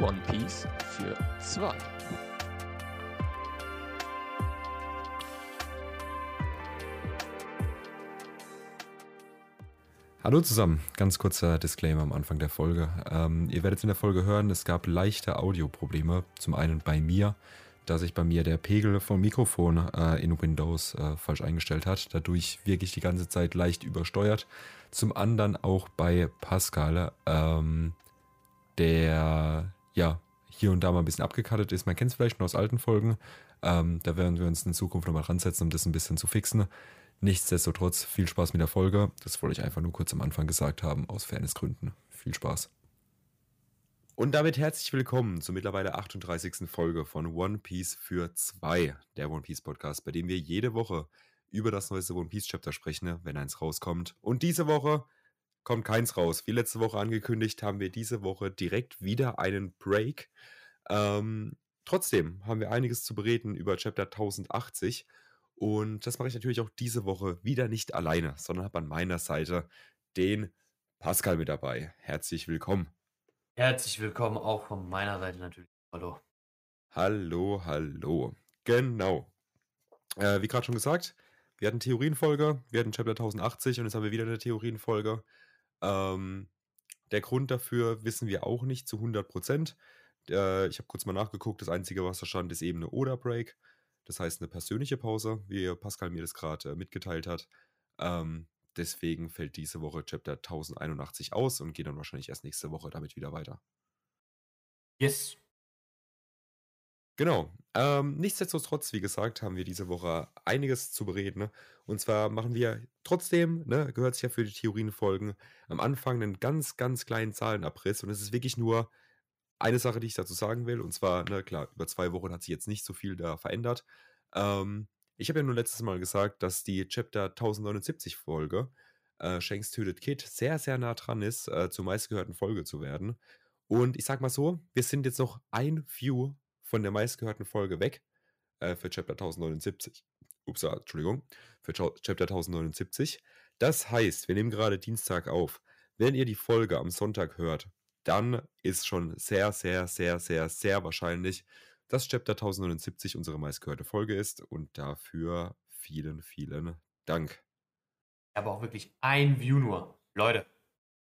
One Piece für zwei. Hallo zusammen, ganz kurzer Disclaimer am Anfang der Folge. Ähm, ihr werdet in der Folge hören, es gab leichte Audioprobleme. Zum einen bei mir, da sich bei mir der Pegel vom Mikrofon äh, in Windows äh, falsch eingestellt hat, dadurch wirklich die ganze Zeit leicht übersteuert. Zum anderen auch bei Pascal, ähm, der ja hier und da mal ein bisschen abgekattet ist. Man kennt es vielleicht schon aus alten Folgen. Ähm, da werden wir uns in Zukunft nochmal ransetzen, um das ein bisschen zu fixen. Nichtsdestotrotz viel Spaß mit der Folge. Das wollte ich einfach nur kurz am Anfang gesagt haben, aus Fairnessgründen. Viel Spaß. Und damit herzlich willkommen zur mittlerweile 38. Folge von One Piece für zwei, der One Piece Podcast, bei dem wir jede Woche über das neueste One Piece Chapter sprechen, wenn eins rauskommt. Und diese Woche kommt keins raus. Wie letzte Woche angekündigt, haben wir diese Woche direkt wieder einen Break. Ähm, trotzdem haben wir einiges zu bereden über Chapter 1080. Und das mache ich natürlich auch diese Woche wieder nicht alleine, sondern habe an meiner Seite den Pascal mit dabei. Herzlich willkommen. Herzlich willkommen auch von meiner Seite natürlich. Hallo. Hallo, hallo. Genau. Äh, wie gerade schon gesagt, wir hatten Theorienfolge, wir hatten Chapter 1080 und jetzt haben wir wieder eine Theorienfolge. Ähm, der Grund dafür wissen wir auch nicht zu 100 Prozent. Äh, ich habe kurz mal nachgeguckt. Das Einzige, was da stand, ist eben eine Oder-Break. Das heißt eine persönliche Pause, wie Pascal mir das gerade äh, mitgeteilt hat. Ähm, deswegen fällt diese Woche Chapter 1081 aus und geht dann wahrscheinlich erst nächste Woche damit wieder weiter. Yes. Genau. Ähm, nichtsdestotrotz, wie gesagt, haben wir diese Woche einiges zu bereden. Ne? Und zwar machen wir trotzdem, ne, gehört sich ja für die Theorienfolgen, am Anfang einen ganz, ganz kleinen Zahlenabriss. Und es ist wirklich nur eine Sache, die ich dazu sagen will. Und zwar, ne, klar, über zwei Wochen hat sich jetzt nicht so viel da verändert. Ähm, ich habe ja nur letztes Mal gesagt, dass die Chapter 1079 Folge, äh, Shanks tötet Kid, sehr, sehr nah dran ist, äh, zur meistgehörten Folge zu werden. Und ich sag mal so, wir sind jetzt noch ein View von der meistgehörten Folge weg äh, für Chapter 1079. Ups, Entschuldigung, für Chapter 1079. Das heißt, wir nehmen gerade Dienstag auf. Wenn ihr die Folge am Sonntag hört, dann ist schon sehr, sehr, sehr, sehr, sehr wahrscheinlich, dass Chapter 1079 unsere meistgehörte Folge ist und dafür vielen, vielen Dank. Aber auch wirklich ein View nur. Leute.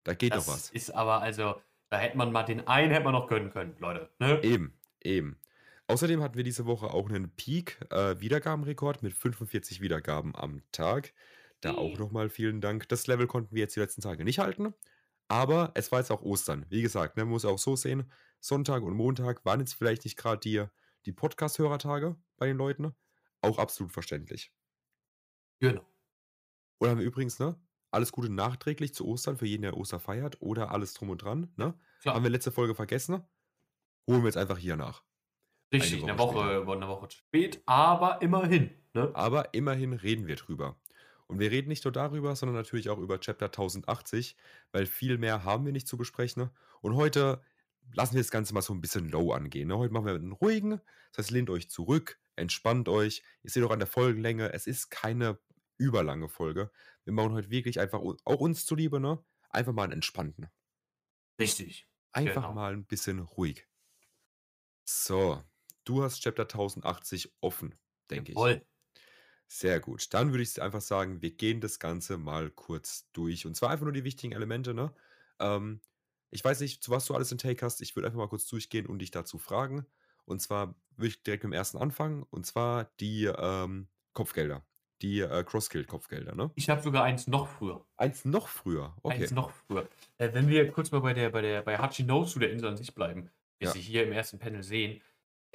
Da geht das noch was. Ist aber also, da hätte man mal den einen hätte man noch gönnen können, Leute. Ne? Eben, eben. Außerdem hatten wir diese Woche auch einen Peak-Wiedergabenrekord äh, mit 45 Wiedergaben am Tag. Da Hey. auch nochmal vielen Dank. Das Level konnten wir jetzt die letzten Tage nicht halten. Aber es war jetzt auch Ostern. Wie gesagt, ne, man muss auch so sehen. Sonntag und Montag waren jetzt vielleicht nicht gerade die, die Podcast-Hörertage bei den Leuten. Auch absolut verständlich. Genau. Und haben wir übrigens, ne? Alles Gute nachträglich zu Ostern für jeden, der Oster feiert oder alles drum und dran, ne? Klar. Haben wir letzte Folge vergessen? Holen wir jetzt einfach hier nach. Richtig, eine eine Woche Woche, eine Woche spät, aber immerhin. Ne? Aber immerhin reden wir drüber. Und wir reden nicht nur darüber, sondern natürlich auch über Chapter 1080, weil viel mehr haben wir nicht zu besprechen. Und heute lassen wir das Ganze mal so ein bisschen low angehen. ne? Heute machen wir einen ruhigen, das heißt, lehnt euch zurück, entspannt euch. Ihr seht auch an der Folgenlänge, es ist keine überlange Folge. Wir machen heute wirklich einfach, auch uns zuliebe, ne? Einfach mal einen entspannten. Richtig. Einfach Genau. mal ein bisschen ruhig. So, du hast Chapter 1080 offen, denke ich. Voll. Sehr gut. Dann würde ich einfach sagen, wir gehen das Ganze mal kurz durch. Und zwar einfach nur die wichtigen Elemente, ne? Ähm, ich weiß nicht, zu was du alles in Take hast. Ich würde einfach mal kurz durchgehen und dich dazu fragen. Und zwar würde ich direkt mit dem ersten anfangen. Und zwar die ähm, Kopfgelder. Die äh, Crosskill-Kopfgelder, ne? Ich habe sogar eins noch früher. Eins noch früher. Okay. Eins noch früher. Äh, wenn wir kurz mal bei der, bei der, bei Hachinosu, der Insel an sich bleiben, wie Ja. Sie hier im ersten Panel sehen,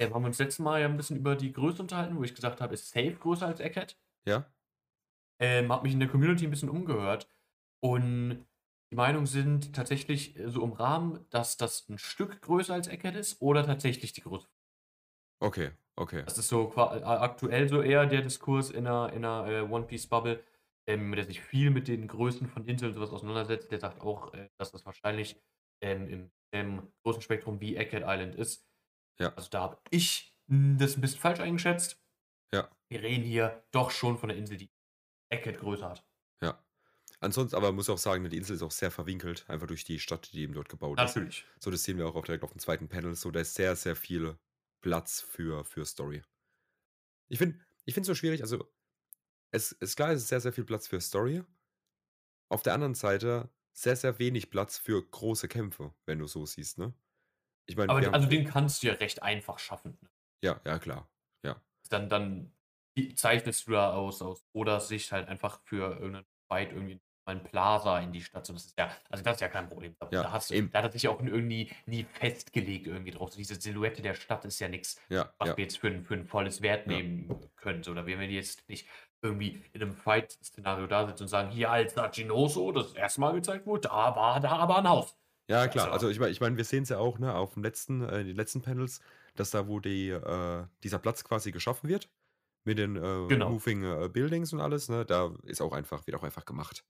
äh, haben wir uns letztes Mal ja ein bisschen über die Größe unterhalten, wo ich gesagt habe, ist safe größer als Eckhead. Ja? Ähm, habe mich in der Community ein bisschen umgehört und die Meinungen sind tatsächlich äh, so im Rahmen, dass das ein Stück größer als Eckhead ist oder tatsächlich die Größe. Okay, okay. Das ist so äh, aktuell so eher der Diskurs in einer, in einer One Piece Bubble, ähm, der sich viel mit den Größen von Inseln und sowas auseinandersetzt. Der sagt auch, dass das wahrscheinlich ähm, im, im großen Spektrum wie Egghead Island ist. Ja. Also da habe ich das ein bisschen falsch eingeschätzt. Ja. Wir reden hier doch schon von einer Insel, die Egghead größer hat. Ja. Ansonsten, aber muss auch sagen, die Insel ist auch sehr verwinkelt, einfach durch die Stadt, die eben dort gebaut ist. Natürlich. So, das sehen wir auch auf, direkt auf dem zweiten Panel. So, da ist sehr, sehr viel Platz für, für Story. Ich finde ich es so schwierig, also es ist klar, es ist sehr, sehr viel Platz für Story. Auf der anderen Seite sehr, sehr wenig Platz für große Kämpfe, wenn du so siehst, ne? Ich meine, aber also den kannst du ja recht einfach schaffen. Ne? Ja, ja, klar. Ja. Dann, dann zeichnest du da aus, aus oder Sicht halt einfach für irgendeinen Fight irgendwie ein Plaza in die Stadt. So, das ist ja, also das ist ja kein Problem. Da, ja, da, hast du, da hat sich auch irgendwie nie festgelegt irgendwie drauf. So diese Silhouette der Stadt ist ja nichts, ja, was ja. wir jetzt für ein, für ein volles Wert nehmen können. So, da werden wir jetzt nicht irgendwie in einem Fight-Szenario da sitzen und sagen, hier als Ginoso, das erste Mal gezeigt wurde, da war da aber ein Haus. Ja, klar. Also ich meine, ich mein, wir sehen es ja auch ne, auf dem letzten, äh, den letzten Panels, dass da, wo die, äh, dieser Platz quasi geschaffen wird, mit den äh, genau. Moving äh, Buildings und alles, ne, da ist auch einfach, wird auch einfach gemacht.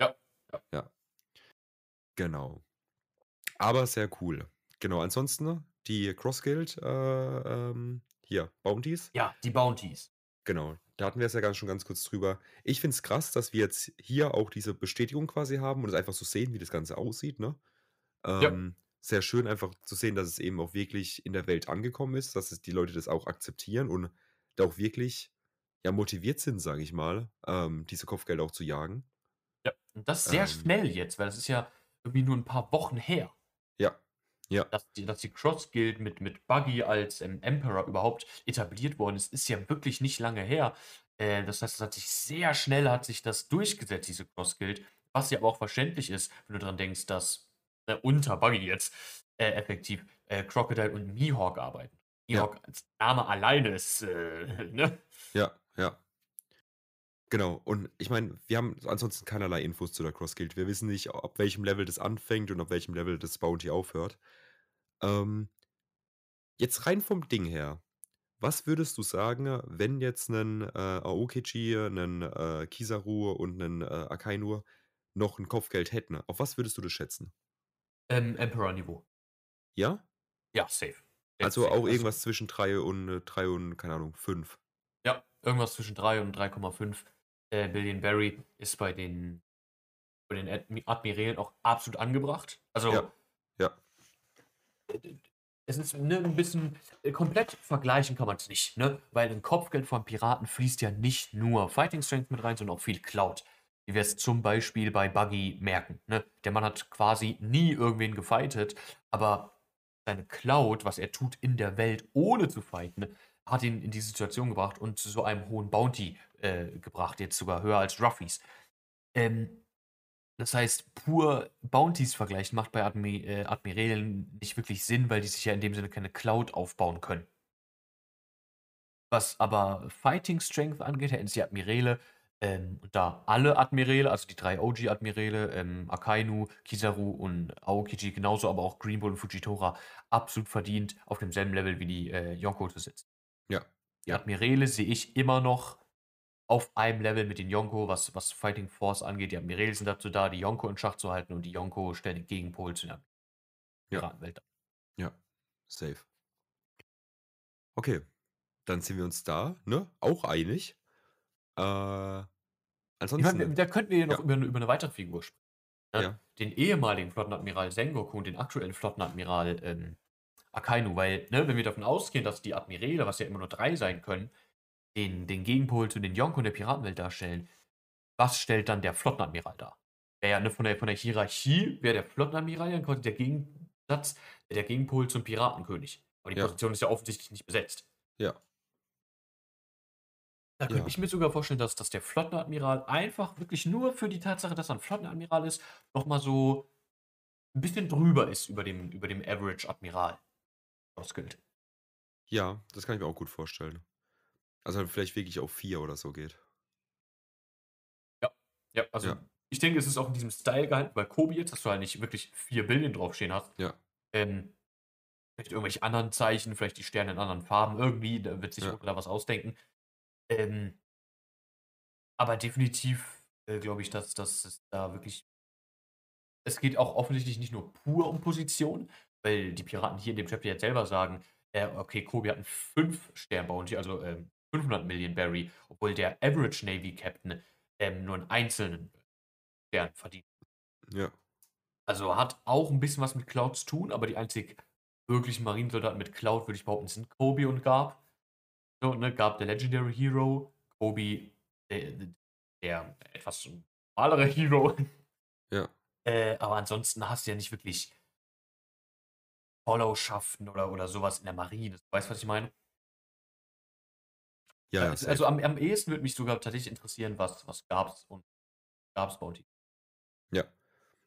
Ja. Ja. ja. Genau. Aber sehr cool. Genau, ansonsten die Cross Guild, äh, ähm, hier, Bounties. Ja, die Bounties. Genau, da hatten wir es ja ganz, schon ganz kurz drüber. Ich finde es krass, dass wir jetzt hier auch diese Bestätigung quasi haben und es einfach so sehen, wie das Ganze aussieht. Ne? Ähm, ja. Sehr schön einfach zu sehen, dass es eben auch wirklich in der Welt angekommen ist, dass es die Leute das auch akzeptieren und da auch wirklich ja, motiviert sind, sage ich mal, ähm, diese Kopfgelder auch zu jagen. Ja, und das sehr ähm, schnell jetzt, weil das ist ja irgendwie nur ein paar Wochen her. Ja, ja. Dass die, dass die Cross Guild mit, mit Buggy als ähm, Emperor überhaupt etabliert worden ist, ist ja wirklich nicht lange her. Äh, das heißt, es hat sich sehr schnell hat sich das durchgesetzt, diese Cross Guild, was ja aber auch verständlich ist, wenn du daran denkst, dass äh, unter Buggy jetzt äh, effektiv äh, Crocodile und Mihawk arbeiten. Mihawk ja. als Name alleine ist, äh, ne? Ja, ja. Genau, und ich meine, wir haben ansonsten keinerlei Infos zu der Cross Guild. Wir wissen nicht, ab welchem Level das anfängt und ab welchem Level das Bounty aufhört. Ähm, jetzt rein vom Ding her. Was würdest du sagen, wenn jetzt ein äh, Aokichi, ein äh, Kizaru und ein äh, Akainu noch ein Kopfgeld hätten? Auf was würdest du das schätzen? Ähm, Emperor-Niveau. Ja? Ja, safe. Also safe. auch also irgendwas zwischen 3 und 3 und, keine Ahnung, 5. Ja, irgendwas zwischen 3 und 3,5 äh, Billion Barry ist bei den, bei den Admirälen auch absolut angebracht. Also, ja. ja. Es ist ne, ein bisschen äh, komplett vergleichen kann man es nicht, ne? Weil ein Kopfgeld von Piraten fließt ja nicht nur Fighting Strength mit rein, sondern auch viel Cloud. Wie wir es zum Beispiel bei Buggy merken. Ne? Der Mann hat quasi nie irgendwen gefightet, aber seine Cloud, was er tut in der Welt, ohne zu fighten, hat ihn in diese Situation gebracht und zu so einem hohen Bounty äh, gebracht, jetzt sogar höher als Ruffies. Ähm, das heißt, pur Bounties vergleichen macht bei Admi äh, Admirälen nicht wirklich Sinn, weil die sich ja in dem Sinne keine Cloud aufbauen können. Was aber Fighting Strength angeht, hätten sie Admiräle, ähm, da alle Admiräle, also die drei OG-Admiräle, ähm, Akainu, Kizaru und Aokiji, genauso aber auch Green Bull und Fujitora, absolut verdient, auf demselben Level wie die äh, Yonko zu sitzen. Ja. Die Admirale sehe ich immer noch auf einem Level mit den Yonko, was, was Fighting Force angeht. Die Admirale sind dazu da, die Yonko in Schach zu halten und die Yonko stellen den Gegenpol zu der Piratenwelt. Ja. ja, safe. Okay, dann sind wir uns da, ne? Auch einig. Äh, ansonsten. Meine, da könnten wir ja noch. Über, über, eine weitere Figur sprechen. Ne? Ja. Den ehemaligen Flottenadmiral Sengoku und den aktuellen Flottenadmiral ähm, Akainu, weil, ne, wenn wir davon ausgehen, dass die Admirale, was ja immer nur drei sein können, den, den Gegenpol zu den Yonko und der Piratenwelt darstellen, was stellt dann der Flottenadmiral dar? Wäre ne, von, der, von der Hierarchie wäre der Flottenadmiral ja quasi der Gegensatz, der Gegenpol zum Piratenkönig. Aber die ja. Position ist ja offensichtlich nicht besetzt. Ja. Da könnte ja. ich mir sogar vorstellen, dass, dass der Flottenadmiral einfach wirklich nur für die Tatsache, dass er ein Flottenadmiral ist, nochmal so ein bisschen drüber ist über dem, über dem Average-Admiral ausgilt. Ja, das kann ich mir auch gut vorstellen. Also halt vielleicht wirklich auf vier oder so geht. Ja, ja, also ja. ich denke, es ist auch in diesem Style gehalten, bei Kobi jetzt, dass du halt nicht wirklich vier Billion draufstehen hast. Ja. Ähm, vielleicht irgendwelche anderen Zeichen, vielleicht die Sterne in anderen Farben, irgendwie, da wird sich ja. da was ausdenken. Ähm, aber definitiv äh, glaube ich, dass, dass es da wirklich. Es geht auch offensichtlich nicht nur pur um Position, weil die Piraten hier in dem Chapter jetzt selber sagen, äh, okay, Kobe hat einen 5-Stern-Bounty, also ähm, 500 Millionen Barry, obwohl der Average Navy Captain ähm, nur einen einzelnen Stern verdient. Ja. Also hat auch ein bisschen was mit Cloud zu tun, aber die einzig wirklichen Marinesoldaten mit Cloud, würde ich behaupten, sind Kobe und Garb. So, ne, Garb der Legendary Hero, Kobe der, der etwas normalere Hero. Ja. Äh, aber ansonsten hast du ja nicht wirklich Followschaften oder, oder sowas in der Marine. Weißt du, was ich meine? Ja, ja, also safe. also am, am ehesten würde mich sogar tatsächlich interessieren, was, was gab's und gab's Bounty. Ja.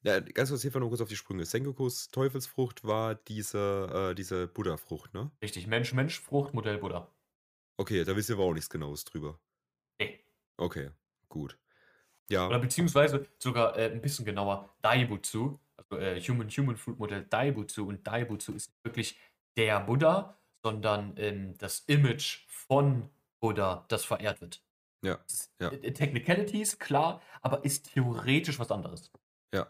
Ja, ganz kurz hier nur kurz auf die Sprünge. Sengokus Teufelsfrucht war diese, äh, diese Buddha-Frucht, ne? Richtig, Mensch, Mensch, Frucht, Modell Buddha. Okay, da wisst ihr aber auch nichts Genaues drüber. Nee. Okay, gut. Ja, Oder beziehungsweise sogar äh, ein bisschen genauer Daibutsu, also äh, Human Human Fruit Modell Daibutsu. Und Daibutsu ist nicht wirklich der Buddha, sondern ähm, das Image von Buddha, das verehrt wird. ja, Ja. Äh, Technicalities, klar, aber ist theoretisch was anderes. ja.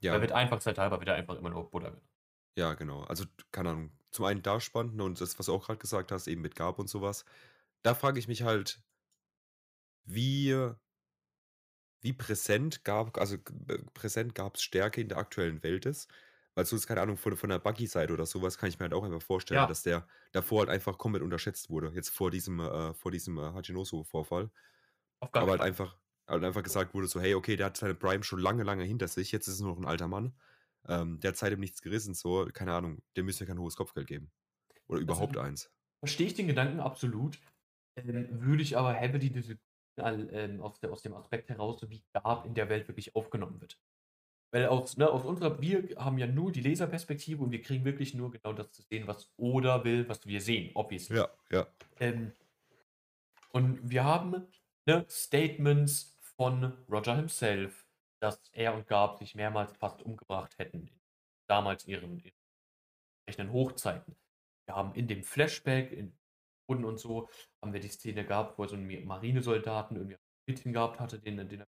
Ja, wird einfachshalber wieder einfach immer nur Buddha genannt. ja, genau. Also, keine Ahnung. Zum einen da spannend und das, was du auch gerade gesagt hast, eben mit Gab und sowas. Da frage ich mich halt, wie, wie präsent gab, also präsent gab es Stärke in der aktuellen Welt ist. Weil so ist, keine Ahnung, von, von der Buggy-Seite oder sowas kann ich mir halt auch einfach vorstellen, Ja. dass der davor halt einfach komplett unterschätzt wurde. Jetzt vor diesem, äh, vor diesem äh, Hachinoso-Vorfall. Aber halt Fall. einfach, halt einfach gesagt wurde, so, hey, okay, der hat seine Prime schon lange, lange hinter sich, jetzt ist es nur noch ein alter Mann. Ähm, der hat seitdem nichts gerissen, so, keine Ahnung, dem müssen wir kein hohes Kopfgeld geben. Oder überhaupt eins. Verstehe ich den Gedanken absolut. Ähm, würde ich aber heavily diese, ähm, aus, aus dem Aspekt heraus, wie Garb in der Welt wirklich aufgenommen wird. Weil aus, ne, aus unserer, wir haben ja nur die Leserperspektive und wir kriegen wirklich nur genau das zu sehen, was Oda will, was wir sehen, obviously. Ja, ja, Ähm, und wir haben ne, Statements von Roger himself, dass er und Garb sich mehrmals fast umgebracht hätten. Damals in ihren, ihren entsprechenden Hochzeiten. Wir haben in dem Flashback, in und so, haben wir die Szene gehabt, wo er so einen Marinesoldaten irgendwie ein Mädchen gehabt hatte, den, den er,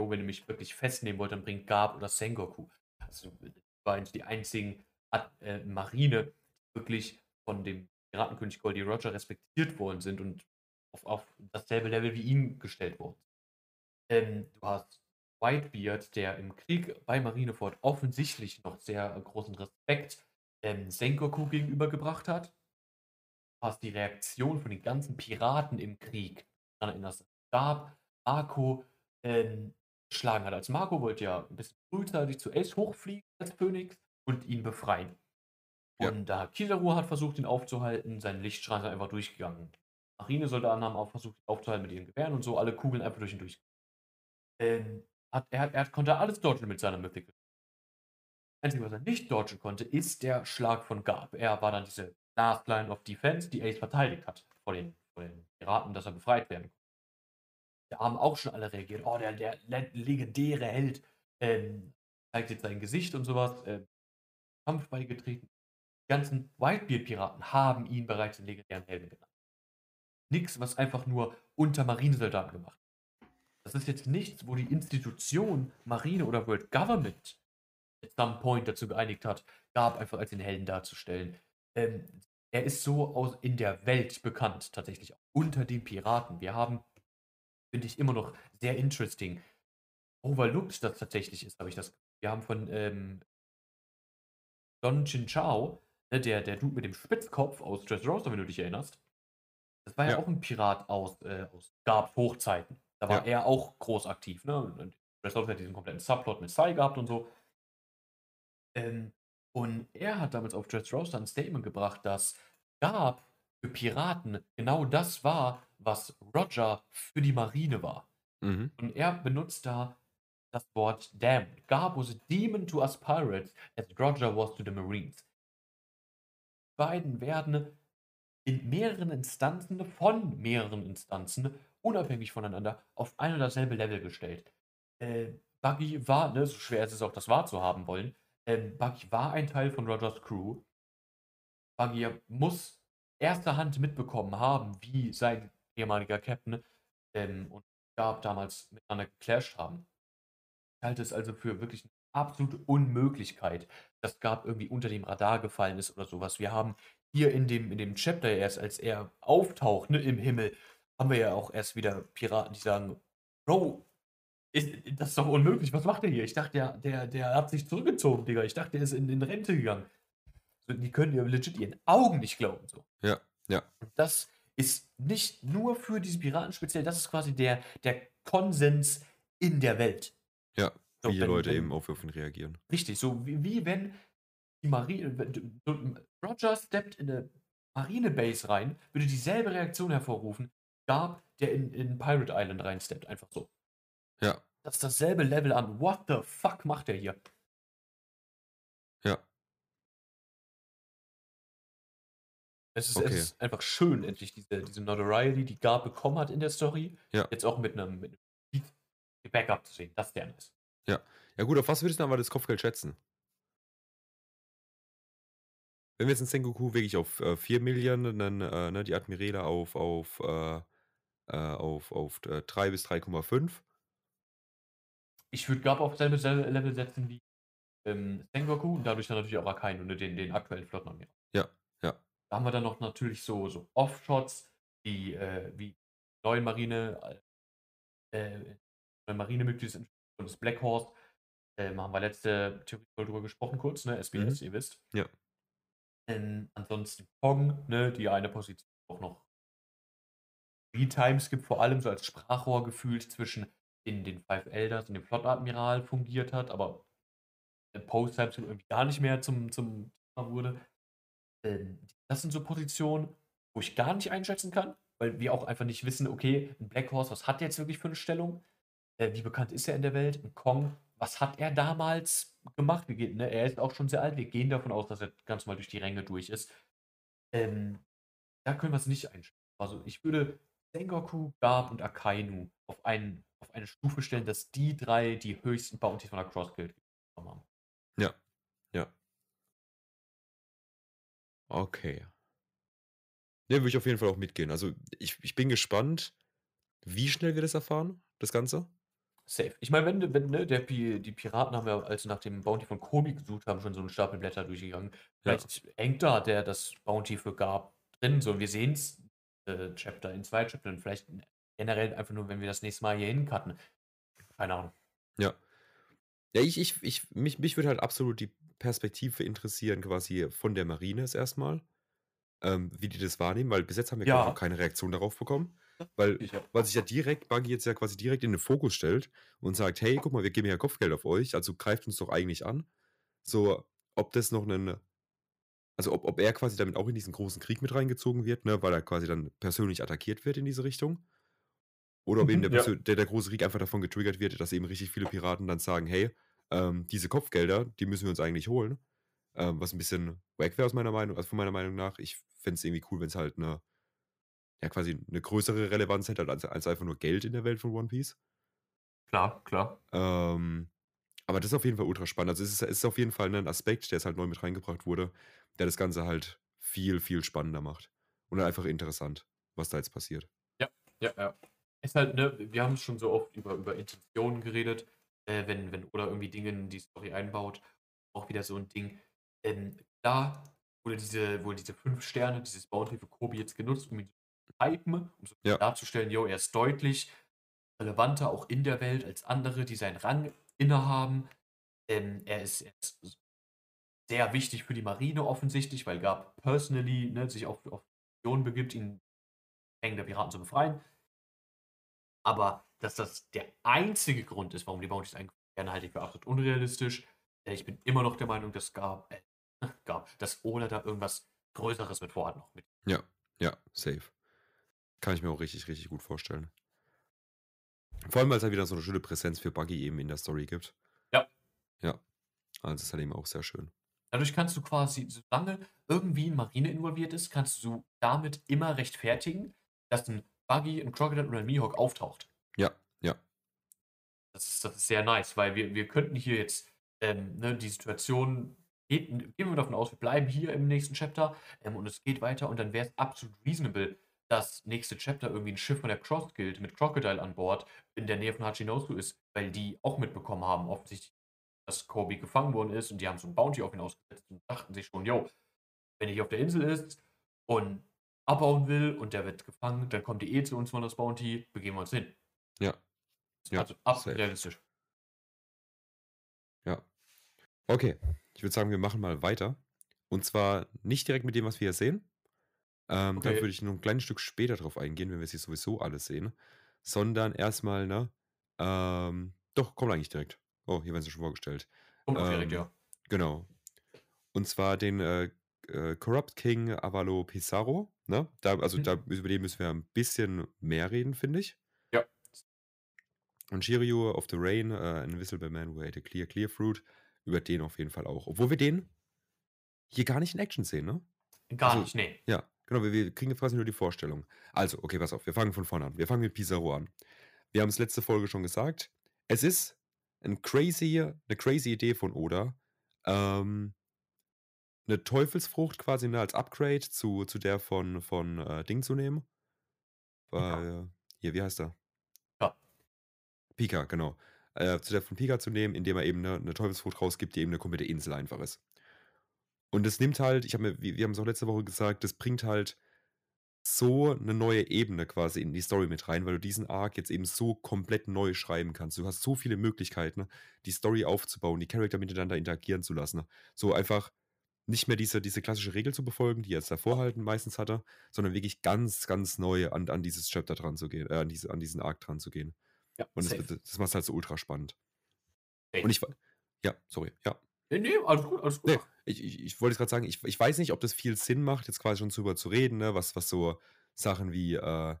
jo, wenn er mich wirklich festnehmen wollte, dann bringt Garb oder Sengoku. Also, das waren die einzigen Ad, äh, Marine, die wirklich von dem Piratenkönig Goldie Roger respektiert worden sind und auf, auf dasselbe Level wie ihn gestellt wurden. Ähm, du hast Whitebeard, der im Krieg bei Marineford offensichtlich noch sehr großen Respekt ähm, Sengoku gegenübergebracht hat. Du hast die Reaktion von den ganzen Piraten im Krieg. Daran erinnerst du, Stab, Marco ähm, geschlagen hat. Als Marco wollte ja ein bisschen frühzeitig zu Ace hochfliegen als Phoenix und ihn befreien. Ja. Und da Kizaru hat versucht, ihn aufzuhalten, sein Lichtstrahl ist einfach durchgegangen. Marinesoldaten haben auch versucht, ihn aufzuhalten mit ihren Gewehren und so, alle Kugeln einfach durch ihn durch. Ähm, hat, er, er konnte alles dodgen mit seiner Mythical. Das Einzige, was er nicht dodgen konnte, ist der Schlag von Garb. Er war dann diese Last Line of Defense, die Ace verteidigt hat vor den, vor den Piraten, dass er befreit werden konnte. Da haben auch schon alle reagiert. Oh, der, der le- legendäre Held ähm, zeigt jetzt sein Gesicht und sowas. Ähm, Kampf beigetreten. Die ganzen Whitebeard-Piraten haben ihn bereits den legendären Helden genannt. Nix, was einfach nur unter Marinesoldaten gemacht wird. Das ist jetzt nichts, wo die Institution Marine oder World Government at some point dazu geeinigt hat, Gab einfach als den Helden darzustellen. Ähm, er ist so aus, in der Welt bekannt, tatsächlich auch unter den Piraten. Wir haben, finde ich, immer noch sehr interesting. Overlooked das tatsächlich ist, habe ich das. Wir haben von ähm, Don Chin Chao, ne, der, der Dude mit dem Spitzkopf aus Dressrosa, wenn du dich erinnerst. Das war ja, Ja. auch ein Pirat aus, äh, aus Gabs Hochzeiten. Da war Ja. er auch groß aktiv. Ne? Und Dressrosa hat diesen kompletten Subplot mit Sai gehabt und so. Ähm, und er hat damals auf Dressrosa ein Statement gebracht, dass Gab für Piraten genau das war, was Roger für die Marine war. Mhm. Und er benutzt da das Wort damn. Garb was a demon to us pirates, as Roger was to the Marines. Die beiden werden in mehreren Instanzen, von mehreren Instanzen, unabhängig voneinander, auf ein oder dasselbe Level gestellt. Äh, Buggy war, ne, so schwer ist es auch, das wahrzuhaben wollen, ähm, Buggy war ein Teil von Rogers Crew. Buggy muss erster Hand mitbekommen haben, wie sein ehemaliger Captain ähm, und Gab damals miteinander geclasht haben. Ich halte es also für wirklich eine absolute Unmöglichkeit, dass Gab irgendwie unter dem Radar gefallen ist oder sowas. Wir haben hier in dem, in dem Chapter erst, als er auftaucht ne, im Himmel, haben wir ja auch erst wieder Piraten, die sagen, Bro, Ist, das ist doch unmöglich. Was macht der hier? Ich dachte, der, der, der hat sich zurückgezogen, Digga. Ich dachte, der ist in, in Rente gegangen. Die können ja legit ihren Augen nicht glauben. So. Ja, ja. Und das ist nicht nur für diese Piraten speziell, das ist quasi der, der Konsens in der Welt. Ja, So, wie die wenn- Leute wenn- eben auf ihn reagieren. Richtig, so wie, wie wenn die Marine, Roger steppt in eine Marinebase rein, würde dieselbe Reaktion hervorrufen, gab der in, in Pirate Island reinsteppt, einfach so. Ja, Das ist dasselbe Level an. What the fuck macht der hier? ja. Es ist, Okay. es ist einfach schön, endlich diese, diese Notoriety, die Gar bekommen hat in der Story, Ja. jetzt auch mit einem, mit einem Backup zu sehen. Das ist der nice. Ja gut, auf was würdest du denn aber das Kopfgeld schätzen? Wenn wir jetzt einen Sengoku wirklich auf äh, 4 Millionen, dann äh, ne, die Admirale auf, auf, äh, äh, auf, auf äh, 3 bis 3,5. Ich würde Gab auf selbe selbe Level setzen wie ähm, Sengoku und dadurch dann natürlich auch Akainu, ne, den, den aktuellen Flottenadmiral. Ja, ja. Da haben wir dann noch natürlich so, so Off-Shots, die äh, wie neuen Marine, äh, neuen Marinemitglied und das Black Horse. Ähm, haben wir letzte Theorie drüber gesprochen, kurz, ne? SBS, ihr wisst. Ja. Ähm, ansonsten Kong, ne, die eine Position auch noch Times gibt, vor allem so als Sprachrohr gefühlt zwischen den, den Five Elders und dem Flottenadmiral fungiert hat, aber Post-Times irgendwie gar nicht mehr zum, zum Thema wurde. Ähm, das sind so Positionen, wo ich gar nicht einschätzen kann, weil wir auch einfach nicht wissen, okay, ein Black Horse, was hat der jetzt wirklich für eine Stellung? Äh, wie bekannt ist er in der Welt? Ein Kong, was hat er damals gemacht? Wir gehen, ne, er ist auch schon sehr alt, wir gehen davon aus, dass er ganz mal durch die Ränge durch ist. Ähm, da können wir es nicht einschätzen. Also ich würde Sengoku, Garb und Akainu auf, einen, auf eine Stufe stellen, dass die drei die höchsten Bounties von der Cross Guild haben. Ja, ja. Okay. Ne, würde ich auf jeden Fall auch mitgehen. Also ich, ich bin gespannt, wie schnell wir das erfahren, das Ganze. Safe. Ich meine, wenn, wenn ne, der, Pi- die Piraten haben ja, als sie nach dem Bounty von Kobi gesucht haben, schon so einen Stapel Blätter durchgegangen. Vielleicht hängt da der das Bounty für Garb drin. So, wir sehen es äh, Chapter in zwei Chaptern. Vielleicht generell einfach nur, wenn wir das nächste Mal hier hincutten. Keine Ahnung. Ja. Ja, ich, ich, ich, mich, mich würde halt absolut die Perspektive interessieren, quasi von der Marine es erstmal, ähm, wie die das wahrnehmen, weil bis jetzt haben wir Ja. noch keine Reaktion darauf bekommen. Weil, weil sich ja direkt, Buggy jetzt ja quasi direkt in den Fokus stellt und sagt, hey, guck mal, wir geben ja Kopfgeld auf euch, also greift uns doch eigentlich an. So, ob das noch einen, also ob, ob er quasi damit auch in diesen großen Krieg mit reingezogen wird, ne, weil er quasi dann persönlich attackiert wird in diese Richtung. Oder ob eben Mhm, der, ja. Der, der große Krieg einfach davon getriggert wird, dass eben richtig viele Piraten dann sagen, hey, ähm, diese Kopfgelder, die müssen wir uns eigentlich holen. Ähm, was ein bisschen wack wäre aus meiner Meinung, also von meiner Meinung nach. Ich fände es irgendwie cool, wenn es halt eine, ja, quasi eine größere Relevanz hätte als, als einfach nur Geld in der Welt von One Piece. Klar, klar. Ähm, aber das ist auf jeden Fall ultra spannend. Also es ist, es ist auf jeden Fall ein Aspekt, der jetzt halt neu mit reingebracht wurde, der das Ganze halt viel, viel spannender macht. Und einfach interessant, was da jetzt passiert. Ja, ja. Ist halt, ne, wir haben schon so oft über, über Intentionen geredet, äh, wenn, wenn oder irgendwie Dinge in die Story einbaut. Auch wieder so ein Ding. Ähm, da wurde diese, wurde diese fünf Sterne, dieses Bounty für Kobi jetzt genutzt, um ihn zu hypen, um so Ja. darzustellen, yo, er ist deutlich relevanter auch in der Welt als andere, die seinen Rang innehaben. Ähm, er, ist, er ist sehr wichtig für die Marine offensichtlich, weil Gab personally ne, sich auf, auf Mission begibt, ihn Hängen der Piraten zu befreien. Aber dass das der einzige Grund ist, warum die Bounties eingeführt werden, halte ich für absolut unrealistisch. Äh, Ich bin immer noch der Meinung, dass Gab, äh, Gab, dass Ola da irgendwas Größeres mit vorhat noch. Mit. Ja, ja, safe. Kann ich mir auch richtig, richtig gut vorstellen. Vor allem, weil es halt wieder so eine schöne Präsenz für Buggy eben in der Story gibt. Ja. Ja. Also das ist halt eben auch sehr schön. Dadurch kannst du quasi, solange irgendwie ein Marine involviert ist, kannst du damit immer rechtfertigen, dass ein Buggy, ein Crocodile oder ein Mihawk auftaucht. Ja, ja, Das ist, das ist sehr nice, weil wir, wir könnten hier jetzt ähm, ne, die Situation, geht, gehen wir davon aus, wir bleiben hier im nächsten Chapter ähm, und es geht weiter und dann wäre es absolut reasonable, dass nächste Chapter irgendwie ein Schiff von der Cross Guild mit Crocodile an Bord in der Nähe von Hachinosu ist, weil die auch mitbekommen haben, offensichtlich, dass Kobe gefangen worden ist und die haben so ein Bounty auf ihn ausgesetzt und dachten sich schon, yo, wenn er hier auf der Insel ist und abbauen will und der wird gefangen, dann kommt die eh zu uns von das Bounty, begeben wir uns hin. ja. Ja, also absolut realistisch. Ja. Okay, ich würde sagen, wir machen mal weiter. Und zwar nicht direkt mit dem, was wir hier sehen. Ähm, Da Okay. würde ich noch ein kleines Stück später drauf eingehen, wenn wir sie sowieso alles sehen. Sondern erstmal, ne? Ähm, doch, kommt eigentlich direkt. Oh, hier werden sie schon vorgestellt. Kommt auch direkt, Ähm, ja. Genau. Und zwar den äh, äh, Corrupt King Avalo Pizarro. Ne? Da, also Mhm. da, über den müssen wir ein bisschen mehr reden, finde ich. Ja. Und Shiryu of the Rain, äh, Invisible Man who ate a clear, clear fruit, über den auf jeden Fall auch. Obwohl wir den hier gar nicht in Action sehen, ne? Gar Also, nicht, nee. Ja, genau, wir, wir kriegen quasi nur die Vorstellung. Also, okay, pass auf, wir fangen von vorne an. Wir fangen mit Pizarro an. Wir haben es letzte Folge schon gesagt. Es ist ein crazy, eine crazy Idee von Oda, ähm, eine Teufelsfrucht quasi ne, als Upgrade zu, zu der von, von äh, Ding zu nehmen. Äh, hier, wie heißt er? Ja. Pika, genau. Äh, zu der von Pika zu nehmen, indem er eben eine, eine Teufelsfrucht rausgibt, die eben eine komplette Insel einfach ist. Und es nimmt halt, ich habe mir, wir, wir haben es auch letzte Woche gesagt, das bringt halt so eine neue Ebene quasi in die Story mit rein, weil du diesen Arc jetzt eben so komplett neu schreiben kannst. Du hast so viele Möglichkeiten, die Story aufzubauen, die Charakter miteinander interagieren zu lassen. So einfach nicht mehr diese, diese klassische Regel zu befolgen, die er jetzt davor halt meistens hatte, sondern wirklich ganz, ganz neu an, an dieses Chapter dran zu gehen, äh, an, diese, an diesen Arc dran zu gehen. Ja, Und das, das macht halt so ultra spannend. Safe. Und ich, ja, sorry, ja. Nee, nee, alles gut, alles gut. Nee, ich, ich, ich wollte jetzt gerade sagen, ich, ich weiß nicht, ob das viel Sinn macht, jetzt quasi schon drüber zu reden, ne, was, was so Sachen wie, äh,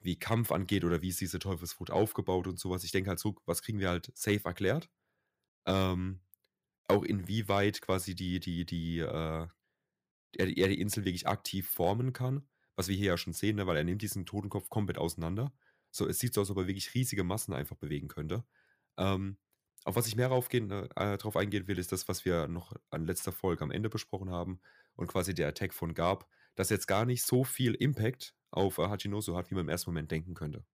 wie Kampf angeht oder wie ist diese Teufelsfrucht aufgebaut und sowas. Ich denke halt so, was kriegen wir halt safe erklärt. Ähm, auch inwieweit quasi die, die, die, äh, er, die Insel wirklich aktiv formen kann, was wir hier ja schon sehen, ne, weil er nimmt diesen Totenkopf komplett auseinander. So, es sieht so aus, als ob er wirklich riesige Massen einfach bewegen könnte. Ähm, auf was ich mehr raufgehen, äh, drauf eingehen will, ist das, was wir noch an letzter Folge am Ende besprochen haben und quasi der Attack von Garb, das jetzt gar nicht so viel Impact auf äh, Hachinosu hat, wie man im ersten Moment denken könnte.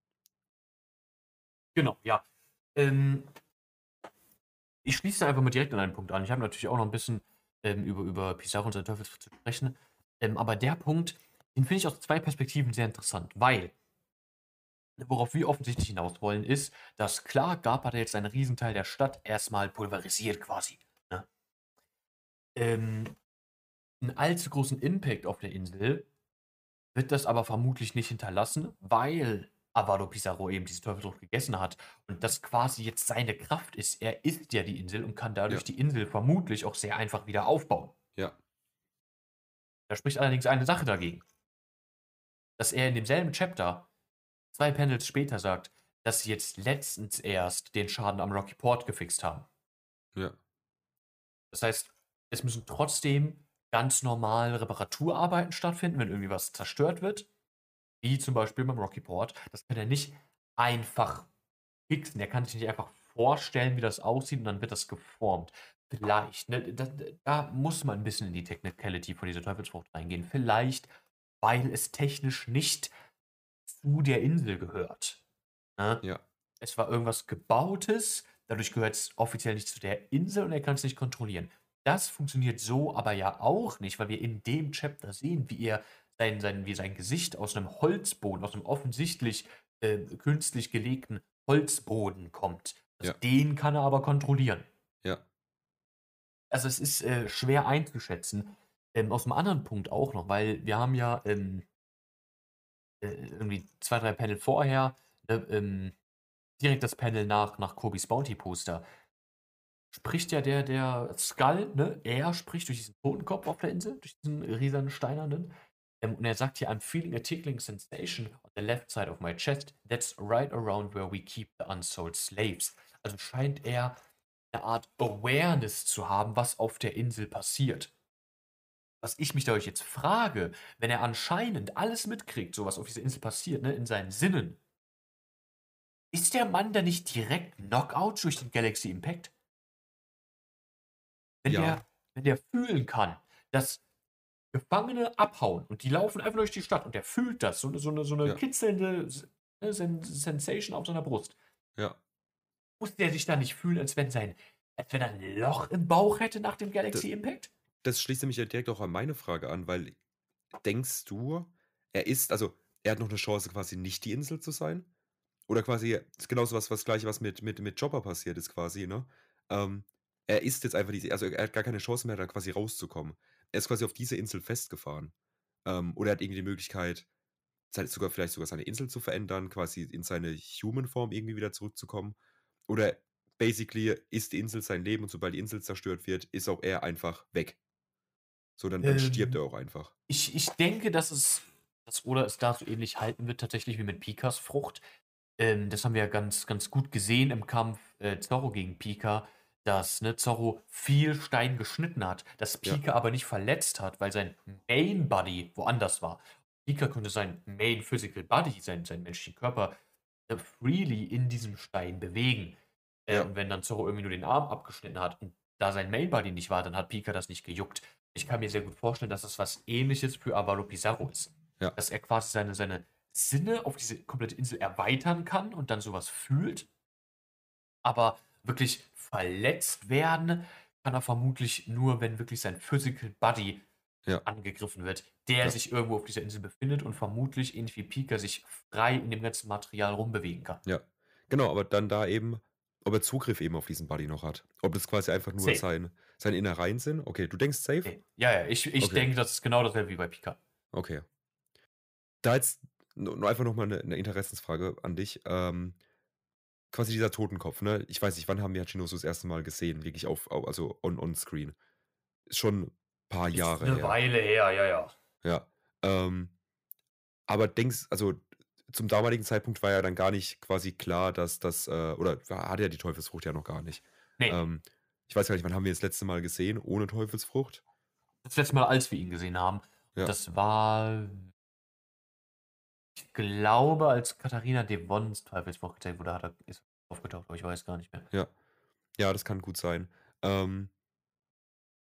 Genau, ja. Ähm, ich schließe einfach mal direkt an einen Punkt an. Ich habe natürlich auch noch ein bisschen ähm, über, über Pizarro und sein Teufelsfrucht zu sprechen. Ähm, aber der Punkt, den finde ich aus zwei Perspektiven sehr interessant, weil worauf wir offensichtlich hinaus wollen, ist, dass klar, Garp hat jetzt einen Riesenteil der Stadt erstmal pulverisiert quasi. Ne? Ähm, einen allzu großen Impact auf der Insel wird das aber vermutlich nicht hinterlassen, weil Avado Pizarro eben diese Teufelsfrucht gegessen hat und das quasi jetzt seine Kraft ist. Er isst ja die Insel und kann dadurch Ja. die Insel vermutlich auch sehr einfach wieder aufbauen. Ja. Da spricht allerdings eine Sache dagegen. Dass er in demselben Chapter zwei Panels später sagt, dass sie jetzt letztens erst den Schaden am Rocky Port gefixt haben. Ja. Das heißt, es müssen trotzdem ganz normal Reparaturarbeiten stattfinden, wenn irgendwie was zerstört wird. Wie zum Beispiel beim Rocky Port. Das kann er nicht einfach fixen. Er kann sich nicht einfach vorstellen, wie das aussieht und dann wird das geformt. Vielleicht. Ne? Da, da muss man ein bisschen in die Technicality von dieser Teufelsfrucht reingehen. Vielleicht, weil es technisch nicht zu der Insel gehört. Ne? Ja. Es war irgendwas Gebautes, dadurch gehört es offiziell nicht zu der Insel und er kann es nicht kontrollieren. Das funktioniert so aber ja auch nicht, weil wir in dem Chapter sehen, wie er sein, sein, wie sein Gesicht aus einem Holzboden, aus einem offensichtlich äh, künstlich gelegten Holzboden kommt. Also Ja. Den kann er aber kontrollieren. Ja. Also es ist äh, schwer einzuschätzen. Ähm, aus einem anderen Punkt auch noch, weil wir haben ja ähm, äh, irgendwie zwei, drei Panel vorher, ne, ähm, direkt das Panel nach, nach Kobis Bounty Poster, spricht ja der, der Skull, ne, er spricht durch diesen Totenkopf auf der Insel, durch diesen riesen steinernen. Ähm, und er sagt hier, I'm feeling a tickling sensation on the left side of my chest. That's right around where we keep the unsold slaves. Also scheint er eine Art Awareness zu haben, was auf der Insel passiert. Was ich mich dadurch jetzt frage, wenn er anscheinend alles mitkriegt, so was auf dieser Insel passiert, ne, in seinen Sinnen, ist der Mann da nicht direkt Knockout durch den Galaxy Impact? Wenn, Ja. der, wenn der fühlen kann, dass Gefangene abhauen und die laufen einfach durch die Stadt und der fühlt das, so eine, so eine, so eine Ja. kitzelnde ne, Sen Sensation auf seiner Brust. Ja. Muss der sich da nicht fühlen, als wenn sein, als wenn er ein Loch im Bauch hätte nach dem Galaxy Impact? Das schließt mich ja direkt auch an meine Frage an, weil denkst du, er ist, also er hat noch eine Chance, quasi nicht die Insel zu sein? oder quasi ist genauso was, was gleich was mit, mit, mit Chopper passiert ist quasi, ne? Ähm, er ist jetzt einfach diese, also er hat gar keine Chance mehr, da quasi rauszukommen. Er ist quasi auf diese Insel festgefahren. Ähm, oder er hat irgendwie die Möglichkeit, sogar vielleicht sogar seine Insel zu verändern, quasi in seine Human-Form irgendwie wieder zurückzukommen. Oder basically ist die Insel sein Leben und sobald die Insel zerstört wird, ist auch er einfach weg. So, dann, dann stirbt Ähm, er auch einfach. Ich, ich denke, dass es, dass Oda es da so ähnlich halten wird, tatsächlich wie mit Pikas Frucht. Ähm, das haben wir ja ganz, ganz gut gesehen im Kampf äh, Zorro gegen Pika, dass ne, Zorro viel Stein geschnitten hat, dass Ja. Pika aber nicht verletzt hat, weil sein Main Body woanders war. Pika konnte sein Main Physical Body, sein, seinen menschlichen Körper, äh, freely in diesem Stein bewegen. Äh, Ja. Und wenn dann Zorro irgendwie nur den Arm abgeschnitten hat und da sein Main Body nicht war, dann hat Pika das nicht gejuckt. Ich kann mir sehr gut vorstellen, dass das was ähnliches für Avalo Pizarro ist. Ja. Dass er quasi seine, seine Sinne auf diese komplette Insel erweitern kann und dann sowas fühlt. Aber wirklich verletzt werden kann er vermutlich nur, wenn wirklich sein Physical Body Ja. angegriffen wird, der Ja. sich irgendwo auf dieser Insel befindet und vermutlich ähnlich wie Pika sich frei in dem ganzen Material rumbewegen kann. Ja. Genau, aber dann da eben, ob er Zugriff eben auf diesen Buddy noch hat. Ob das quasi einfach nur Safe. sein, seine Innereien sind. Okay, du denkst safe? Okay. Ja, ja, ich, ich Okay. denke, das ist genau dasselbe wie bei Pika. Okay. Da jetzt nur nur einfach nochmal eine, eine Interessensfrage an dich. Ähm, quasi dieser Totenkopf, ne? Ich weiß nicht, wann haben wir Hachinoso das erste Mal gesehen? Wirklich auf, auf also on, on screen. Ist schon ein paar Jahre ist eine her. Weile her, ja, ja. Ja. Ähm, aber denkst, also zum damaligen Zeitpunkt war ja dann gar nicht quasi klar, dass das, äh, oder hatte ja die Teufelsfrucht ja noch gar nicht. Nee, Ähm, ich weiß gar nicht, wann haben wir das letzte Mal gesehen ohne Teufelsfrucht? das letzte Mal, als wir ihn gesehen haben, Ja. das war, ich glaube, als Katharina Devons Teufelsfrucht gezeigt wurde, hat er, ist aufgetaucht, aber ich weiß gar nicht mehr. Ja. Ja, das kann gut sein. Ähm,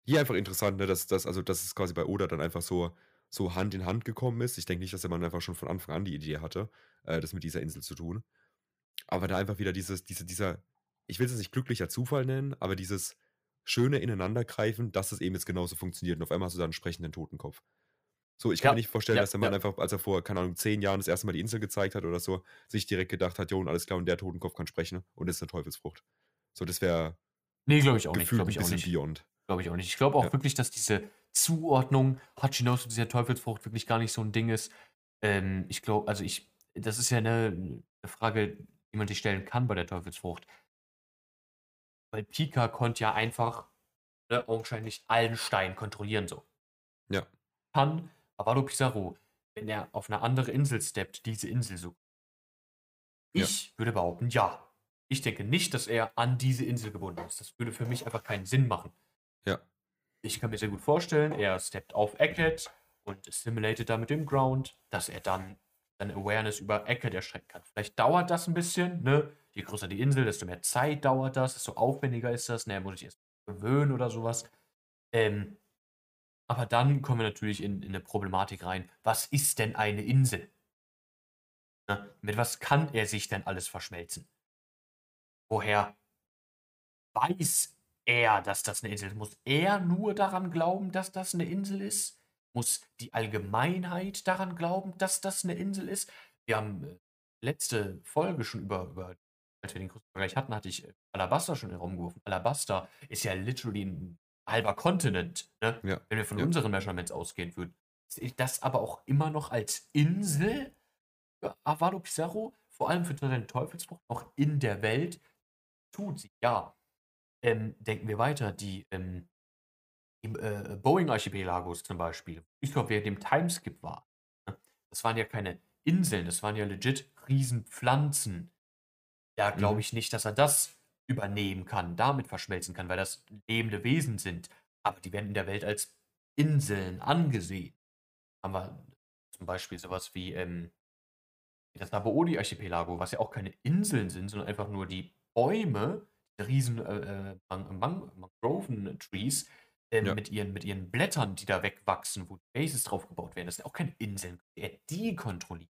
hier einfach interessant, ne, dass, dass, also, dass es quasi bei Oda dann einfach so, so Hand in Hand gekommen ist. Ich denke nicht, dass der Mann einfach schon von Anfang an die Idee hatte, äh, das mit dieser Insel zu tun. Aber da einfach wieder dieses, diese, dieser, ich will es nicht glücklicher Zufall nennen, aber dieses schöne Ineinandergreifen, dass es eben jetzt genauso funktioniert. Und auf einmal hast du dann einen sprechenden Totenkopf. So, ich kann Ja, mir nicht vorstellen, ja, dass der Mann ja. einfach, als er vor, keine Ahnung, zehn Jahren das erste Mal die Insel gezeigt hat oder so, sich direkt gedacht hat, jo, und alles klar, und der Totenkopf kann sprechen und ist eine Teufelsfrucht. So, das wäre Nee, glaube ich auch nicht. gefühlt Glaube ein ich auch bisschen nicht. beyond. Glaube ich auch nicht. Ich glaube auch wirklich, dass diese Zuordnung Hachinosu dieser Teufelsfrucht wirklich gar nicht so ein Ding ist. Ähm, ich glaube, also ich, das ist ja eine, eine Frage, die man sich stellen kann bei der Teufelsfrucht. Weil Pika konnte ja einfach ne, augenscheinlich allen Stein kontrollieren so. Ja. Kann Avalo Pizarro, wenn er auf eine andere Insel steppt, diese Insel so? Ja. Ich würde behaupten, ja. Ich denke nicht, dass er an diese Insel gebunden ist. Das würde für mich einfach keinen Sinn machen. Ja. Ich kann mir sehr gut vorstellen, er steppt auf Eckhead und assimilated da mit dem Ground, dass er dann seine Awareness über Eckhead erstrecken kann. Vielleicht dauert das ein bisschen, ne? Je größer die Insel, desto mehr Zeit dauert das, desto aufwendiger ist das, ne? Er muss sich erst gewöhnen oder sowas. Ähm, aber dann kommen wir natürlich in, in eine Problematik rein. Was ist denn eine Insel? Ne? Mit was kann er sich denn alles verschmelzen? Woher weiß er, dass das eine Insel ist? Muss er nur daran glauben, dass das eine Insel ist? Muss die Allgemeinheit daran glauben, dass das eine Insel ist? Wir haben äh, letzte Folge schon über, über als wir den Vergleich hatten, hatte ich äh, Alabasta schon in den Raum geworfen. Alabasta ist ja literally ein halber Kontinent, ne? Ja. wenn wir von Ja. unseren Measurements ausgehen würden. Ist das aber auch immer noch als Insel für Avalo Pizarro, vor allem für seinen Teufelsbruch, noch in der Welt, tut sie, ja. Ähm, denken wir weiter, die, ähm, die äh, Boeing-Archipelagos zum Beispiel, ich glaube, während dem Timeskip war, ne? das waren ja keine Inseln, das waren ja legit Riesenpflanzen. Da glaube Mhm. ich nicht, dass er das übernehmen kann, damit verschmelzen kann, weil das lebende Wesen sind. Aber die werden in der Welt als Inseln angesehen. Haben wir zum Beispiel sowas wie ähm, das Naboodi-Archipelago, was ja auch keine Inseln sind, sondern einfach nur die Bäume, die riesen äh, äh, Man Man Mangroven-Trees ähm, Ja. mit, ihren, mit ihren Blättern, die da wegwachsen, wo Bases drauf gebaut werden. Das sind auch keine Inseln. Er die kontrolliert.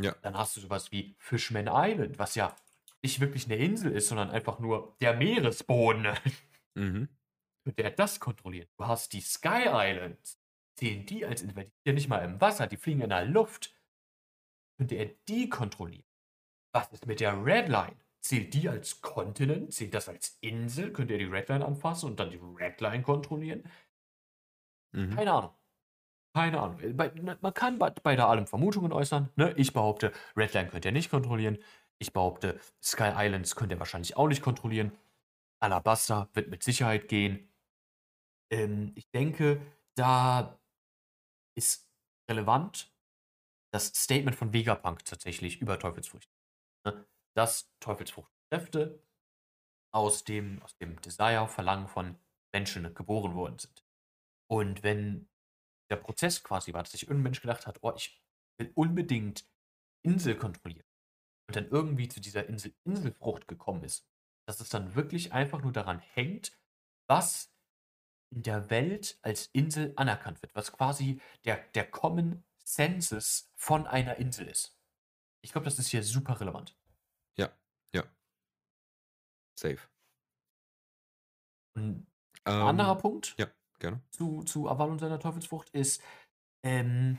Ja. Dann hast du sowas wie Fishman Island, was ja nicht wirklich eine Insel ist, sondern einfach nur der Meeresboden. Mhm. der das kontrolliert. Du hast die Sky Islands. Zählen die als sind ja nicht mal im Wasser, die fliegen in der Luft. Könnte er die kontrollieren? Was ist mit der Redline? Zählt die als Kontinent? Zählt das als Insel? Könnt ihr die Redline anfassen und dann die Redline kontrollieren? Mhm. Keine Ahnung. Keine Ahnung. Man kann bei, bei da allem Vermutungen äußern. Ne? Ich behaupte, Redline könnt ihr nicht kontrollieren. Ich behaupte, Sky Islands könnt ihr wahrscheinlich auch nicht kontrollieren. Alabasta wird mit Sicherheit gehen. Ähm, ich denke, da ist relevant das Statement von Vegapunk tatsächlich über Teufelsfrüchte. Ne? Dass Teufelsfruchtkräfte aus dem, aus dem Desire, Verlangen von Menschen geboren worden sind. Und wenn der Prozess quasi war, dass sich irgendein Mensch gedacht hat, oh, ich will unbedingt Insel kontrollieren und dann irgendwie zu dieser Insel Inselfrucht gekommen ist, dass es dann wirklich einfach nur daran hängt, was in der Welt als Insel anerkannt wird, was quasi der, der Common Census von einer Insel ist. Ich glaube, das ist hier super relevant. Ja, ja. Safe. Ein Ähm, anderer Punkt Ja, gerne. zu, zu Aval und seiner Teufelsfrucht ist, ähm,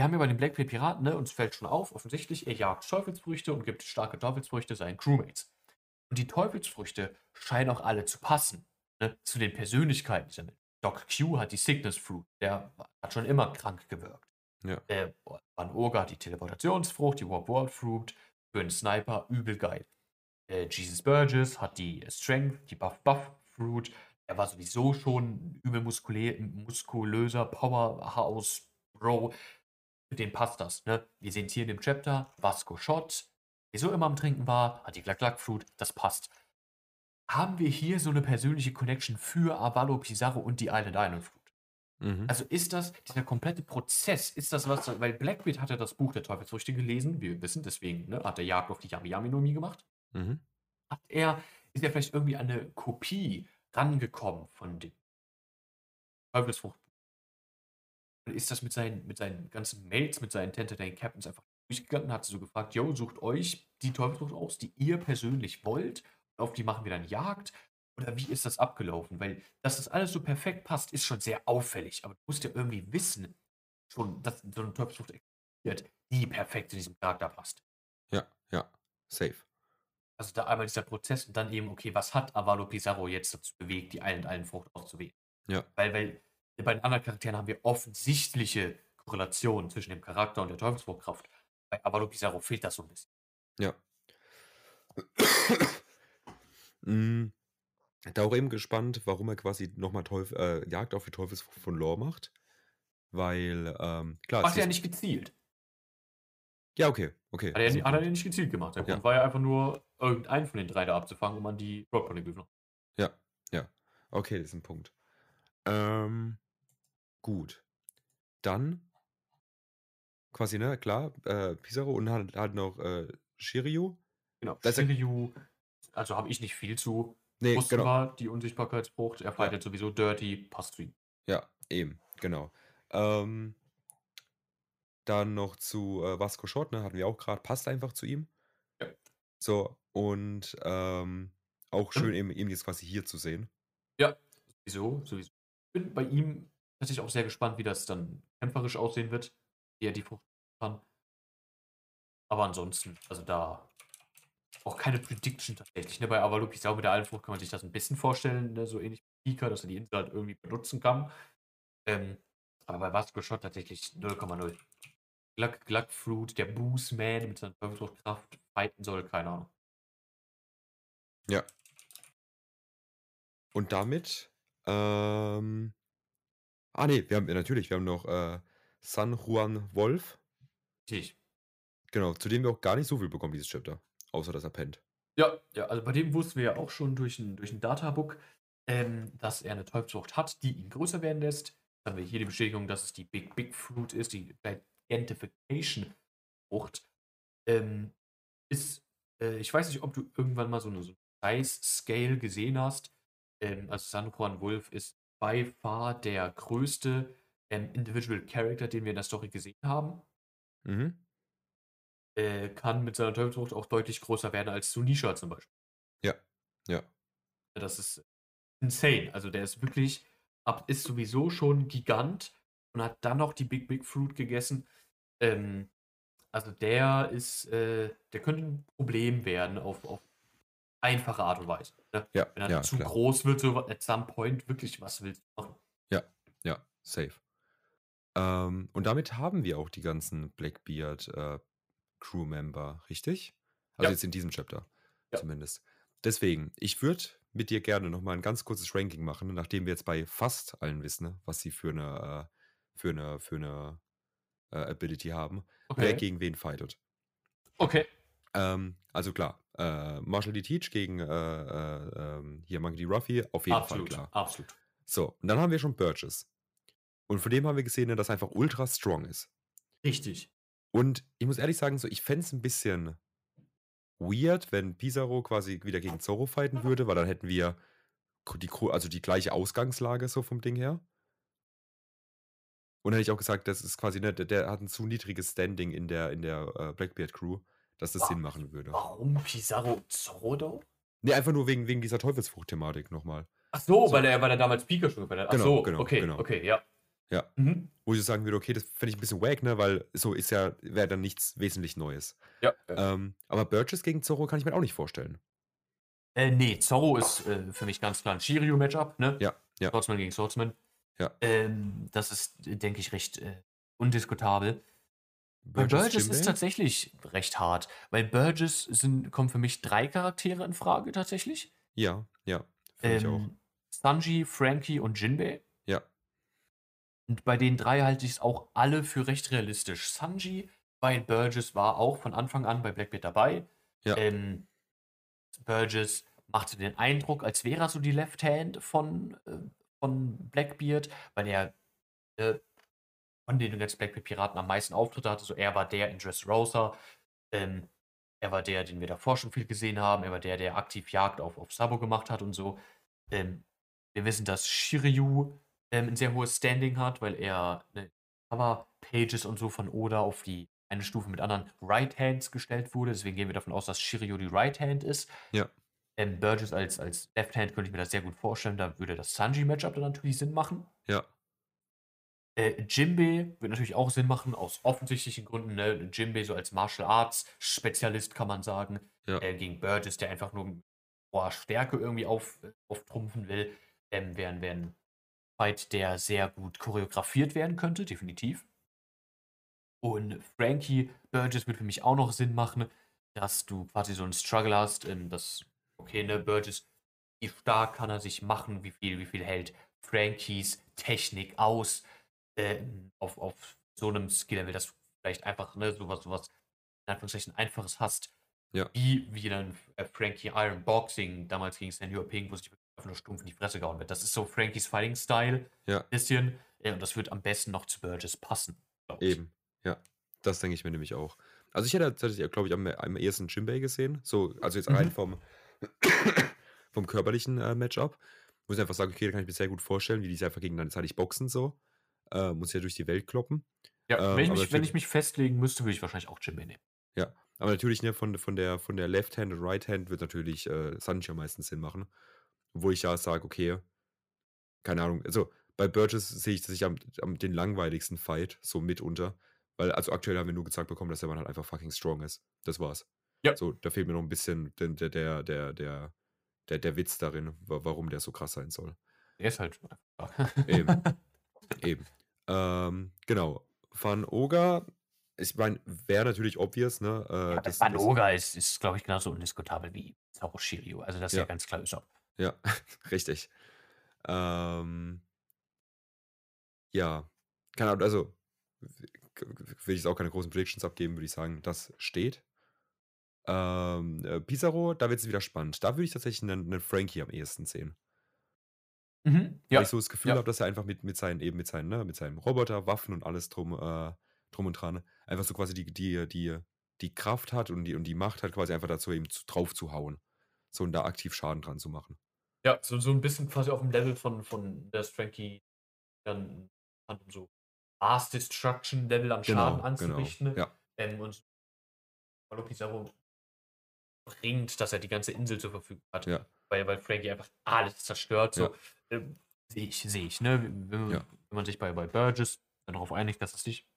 wir haben ja bei den Blackbeard Piraten, ne, uns fällt schon auf, offensichtlich, er jagt Teufelsfrüchte und gibt starke Teufelsfrüchte seinen Crewmates. Und die Teufelsfrüchte scheinen auch alle zu passen, ne, zu den Persönlichkeiten. Doc Q hat die Sickness Fruit, der hat schon immer krank gewirkt. Ja. Äh, Van Ogre hat die Teleportationsfrucht, die Warp World Fruit, für einen Sniper übel geil. Äh, Jesus Burgess hat die Strength, die Buff Buff Fruit. Er war sowieso schon übel muskulöser Powerhouse Bro. Mit dem passt das. Ne? Wir sehen hier in dem Chapter Vasco Shot, der so immer am Trinken war, hat die Glack Glack Fruit, das passt. Haben wir hier so eine persönliche Connection für Avalo Pizarro und die Island Island Fruit? Mhm. Also ist das, dieser komplette Prozess, ist das was, weil Blackbeard hat ja das Buch der Teufelsfrüchte gelesen, wir wissen, deswegen ne, hat er Jagd auf die Yami Yami Nomi gemacht. Mhm. Hat er, ist er vielleicht irgendwie an eine Kopie rangekommen von dem Teufelsfrucht? Ist das mit seinen, mit seinen ganzen Mates, mit seinen Tentadane Captains einfach durchgegangen und hat so gefragt, yo, sucht euch die Teufelsfrucht aus, die ihr persönlich wollt, auf die machen wir dann Jagd? Oder wie ist das abgelaufen? Weil, dass das alles so perfekt passt, ist schon sehr auffällig. Aber du musst ja irgendwie wissen, schon, dass so eine Teufelsfrucht existiert, die perfekt zu diesem Charakter passt. Ja, ja. Safe. Also da einmal dieser Prozess und dann eben, okay, was hat Avalo Pizarro jetzt dazu bewegt, die Island Island Frucht auszuwählen? Ja. Weil, weil bei den anderen Charakteren haben wir offensichtliche Korrelationen zwischen dem Charakter und der Teufelsfruchtkraft. Bei Avalo Pizarro fehlt das so ein bisschen. Ja. mm, da auch eben gespannt, warum er quasi nochmal Teuf äh, Jagd auf die Teufelsfrucht von Lore macht. Weil, ähm, klar, es er ja nicht gezielt. Ja, okay, okay. Hat er, ein hat er ja nicht gezielt gemacht. Der Ja. Grund war ja einfach nur, irgendeinen von den drei da abzufangen, um an die Rock Poneglyphen. Ja, ja. Okay, das ist ein Punkt. Ähm, gut. Dann quasi, ne, klar, äh, Pizarro und halt, halt noch äh, Shiryu. Genau. Das ja- Shiryu, also habe ich nicht viel zu. Nee, Wussten genau. wir, die Unsichtbarkeitsfrucht, er fightet sowieso Dirty, passt zu ihm. Ja, eben, genau. Ähm, dann noch zu äh, Vasco Short, ne, hatten wir auch gerade, passt einfach zu ihm. Ja. So, und ähm, auch schön, eben, eben jetzt quasi hier zu sehen. Ja, sowieso, sowieso. Ich bin bei ihm tatsächlich auch sehr gespannt, wie das dann kämpferisch aussehen wird, wie er die Frucht kann. Aber ansonsten, also da auch keine Prediction tatsächlich. Ne? Bei Avalu Pizarro mit der Allenfrucht kann man sich das ein bisschen vorstellen, ne? so ähnlich wie Pika, dass er die Insel halt irgendwie benutzen kann. Ähm, aber bei Vasco Shot tatsächlich 0,0. Gluck, Gluck Fruit, der Boost Man mit seiner Teufelsfruchtkraft fighten soll, keine Ahnung. Ja. Und damit, ähm, ah nee, wir haben ja, natürlich, wir haben noch äh, San Juan Wolf, Richtig. genau, zu dem wir auch gar nicht so viel bekommen, dieses Chapter, außer dass er pennt. Ja, ja, also bei dem wussten wir ja auch schon durch ein, durch ein Databook, ähm, dass er eine Teufelsfrucht hat, die ihn größer werden lässt. Dann haben wir hier die Bestätigung, dass es die Big Big Fruit ist, die Gigantification Frucht. Ähm, ist, äh, ich weiß nicht, ob du irgendwann mal so eine, so Size Scale gesehen hast. Ähm, also San Juan Wolf ist by far der größte ähm, Individual Character, den wir in der Story gesehen haben. Mhm. Äh, kann mit seiner Teufelsfrucht auch deutlich größer werden als Sunisha zum Beispiel. Ja, ja, Das ist insane. Also der ist wirklich, ab, ist sowieso schon Gigant und hat dann noch die Big Big Fruit gegessen. Ähm, Also der ist, äh, der könnte ein Problem werden auf, auf einfache Art und Weise. Ne? Ja, Wenn er ja, zu klar. groß wird, so at some point wirklich was willst du machen. Ja, safe. Ähm, und damit haben wir auch die ganzen Blackbeard äh, Crewmember, richtig? Also Ja. jetzt in diesem Chapter Ja. zumindest. Deswegen, ich würde mit dir gerne nochmal ein ganz kurzes Ranking machen, nachdem wir jetzt bei fast allen wissen, ne, was sie für eine, äh, für eine, für eine äh, Ability haben, wer Okay. gegen wen fightet. Okay. Ähm, also klar, äh, Marshall D. Teach gegen äh, äh, ähm, hier Monkey D. Ruffy, auf jeden Absolut. Fall klar. Absolut. So, und dann haben wir schon Burgess. Und von dem haben wir gesehen, ne, dass er einfach ultra strong ist. Richtig. Und ich muss ehrlich sagen, so, ich fände es ein bisschen weird, wenn Pizarro quasi wieder gegen Zorro fighten würde, weil dann hätten wir die, also die gleiche Ausgangslage so vom Ding her. Und dann hätte ich auch gesagt, das ist quasi, ne, der, der hat ein zu niedriges Standing in der, in der äh, Blackbeard Crew, dass das Wa- Sinn machen würde. Warum Pizarro und Zorro? Ne, einfach nur wegen, wegen dieser Teufelsfrucht-Thematik nochmal. Ach so, So. weil er, weil er damals Pikachu gefällt hat. Ach Genau, so, genau, okay, genau. okay, ja. Ja. Mhm. Wo ich so sagen würde, okay, das fände ich ein bisschen wack, ne, weil so ist ja, wäre dann nichts wesentlich Neues. Ja. Ähm, aber Burgess gegen Zorro kann ich mir auch nicht vorstellen. Äh, nee, Zorro ist äh, für mich ganz klar ein Shiryu-Matchup, ne? Ja, ja. Swordsman gegen Swordsman. Ja. Ähm, das ist, denke ich, recht äh, undiskutabel. Bei Burgess ist tatsächlich recht hart, weil Burgess sind, kommen für mich drei Charaktere in Frage tatsächlich. Ja, ja, finde ich auch. Ähm, Sanji, Frankie und Jinbei. Ja. Und bei den drei halte ich es auch alle für recht realistisch. Sanji bei Burgess war auch von Anfang an bei Blackbeard dabei. Ja. Ähm, Burgess machte den Eindruck, als wäre er so die Left Hand von, äh, von Blackbeard, weil er äh, von den ganzen Blackbeard-Piraten am meisten Auftritte hatte. So, er war der in Dressrosa. Ähm, er war der, den wir davor schon viel gesehen haben. Er war der, der aktiv Jagd auf, auf Sabo gemacht hat und so. Ähm, wir wissen, dass Shiryu ähm, ein sehr hohes Standing hat, weil er ne, Cover-Pages und so von Oda auf die eine Stufe mit anderen Right Hands gestellt wurde. Deswegen gehen wir davon aus, dass Shiryu die Right Hand ist. Ja. Ähm, Burgess als, als Left Hand könnte ich mir das sehr gut vorstellen. Da würde das Sanji-Matchup dann natürlich Sinn machen. Ja, Äh, Jinbei wird natürlich auch Sinn machen, aus offensichtlichen Gründen. Ne? Jinbei so als Martial Arts Spezialist kann man sagen. Ja. Äh, gegen Burgess, der einfach nur boah, Stärke irgendwie auf, auftrumpfen will. Ähm, wäre wär ein Fight, der sehr gut choreografiert werden könnte, definitiv. Und Frankie Burgess wird für mich auch noch Sinn machen, dass du quasi so einen Struggle hast, ähm, dass, okay, ne, Burgess, wie stark kann er sich machen, wie viel, wie viel hält Frankies Technik aus, ähm, auf, auf so einem Skill-Level, dass du vielleicht einfach, ne, sowas, sowas, in Anführungszeichen, einfaches hast, Ja. wie, wie dann äh, Frankie Iron Boxing damals gegen Senior Pink, wo sich einfach nur stumpf in die Fresse gehauen wird. Das ist so Frankies Fighting-Style, Ja. bisschen, äh, und das wird am besten noch zu Burgess passen, eben. Ja, das denke ich mir nämlich auch. Also ich hätte tatsächlich, glaube ich, am, am ehesten Jinbei gesehen. So, also jetzt Mhm. rein vom, vom körperlichen äh, Matchup. Muss ich einfach sagen, okay, da kann ich mir sehr gut vorstellen, wie die sich einfach gegenseitig boxen so. Äh, muss ja durch die Welt kloppen. Ja, Ähm, wenn, ich mich, wenn ich mich festlegen müsste, würde ich wahrscheinlich auch Jinbei nehmen. Aber natürlich, ne, von, von, der, von der Left Hand und Right Hand wird natürlich äh, Sanji am meisten Sinn machen. Wo ich ja sage, okay, keine Ahnung, also bei Burgess sehe ich sich am, am den langweiligsten Fight, so mitunter. Weil, also aktuell haben wir nur gezeigt bekommen, dass der Mann halt einfach fucking strong ist. Das war's. Ja. So, da fehlt mir noch ein bisschen der, der, der, der, der, der, Witz darin, wa- warum der so krass sein soll. Der ist halt. Eben. Eben. Ähm, genau. Van Oga, ich meine, wäre natürlich obvious, ne? Äh, Ja, das- Van Oga ist, ist glaube ich, genauso undiskutabel wie Zoro Shiryu. Also, das ist ja, Ja. ganz klar Usopp. Ja, richtig. Ähm, ja, keine Ahnung, also will ich jetzt auch keine großen Predictions abgeben, würde ich sagen, das steht. Ähm, äh, Pizarro, da wird es wieder spannend. Da würde ich tatsächlich einen, einen Frankie am ehesten sehen. Mhm. Weil Ja, ich so das Gefühl ja. habe, dass er einfach mit, mit seinen, eben mit seinen, ne, mit seinem Roboter, Waffen und alles drum, äh, drum und dran, einfach so quasi die, die, die, die Kraft hat und die, und die Macht hat, quasi einfach dazu eben zu, drauf zu hauen. So und da aktiv Schaden dran zu machen. ja so, so ein bisschen quasi auf dem Level von, von der Frankie dann so Mass Destruction Level an Schaden anzurichten. Genau. Ja, Ähm, und Paulo Pizarro bringt, dass er die ganze Insel zur Verfügung hat. Ja. Weil, weil Frankie einfach alles zerstört. So. Ja. Ähm, sehe ich, sehe ich. Ne? Wenn, Ja. wenn man sich bei, bei Burgess dann darauf einigt, dass es nicht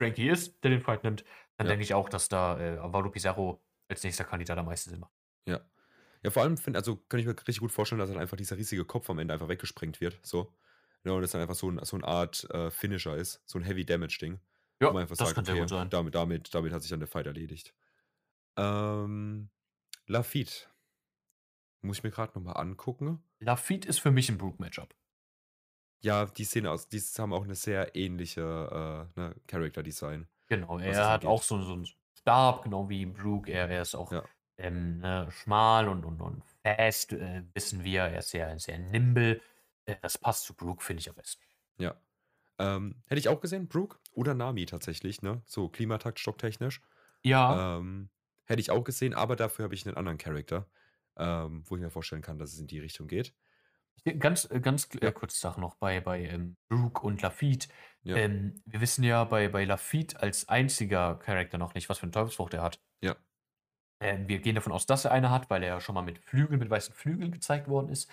Frankie ist, der den Fight nimmt, dann Ja. denke ich auch, dass da äh, Alvaro Pizarro als nächster Kandidat am meisten Sinn macht. Ja. Ja, vor allem finde also, kann ich mir richtig gut vorstellen, dass dann einfach dieser riesige Kopf am Ende einfach weggesprengt wird, so. Ja, und es dann einfach so 'n so 'n Art, äh, Finisher ist, so 'n Heavy Damage Ding, wo Ja, man einfach das sagt: kann sehr „Okay, gut sein. damit damit damit hat sich dann der Fight erledigt.“ Ähm, Lafitte muss ich mir grad noch mal angucken. Lafitte ist für mich 'n Brook-Matchup. Ja, die sehen aus die haben auch 'ne sehr ähnliche, äh, ne, Character Design, Genau, er hat auch so so 'n Stab, genau wie Brook. Er er ist auch, Ja. ähm, ne, schmal und und und fast, äh, wissen wir. Er ist sehr sehr nimble. Äh, das passt zu Brook, finde ich am besten. Ja. Ähm, hätte ich auch gesehen, Brook oder Nami tatsächlich, ne, so Klimatakt-stocktechnisch. Ja. Ähm, hätte ich auch gesehen, aber dafür habe ich 'nen anderen Charakter, ähm, wo ich mir vorstellen kann, dass es in die Richtung geht. Ganz äh, ganz äh, Ja. kurze Sache noch bei bei, ähm, Brook und Lafitte. Ja. Ähm, wir wissen ja bei bei Lafitte als einziger Charakter noch nicht, was für 'ne Teufelsfrucht er hat. Ja. Ähm, wir gehen davon aus, dass er eine hat, weil er ja schon mal mit Flügeln mit weißen Flügeln gezeigt worden ist.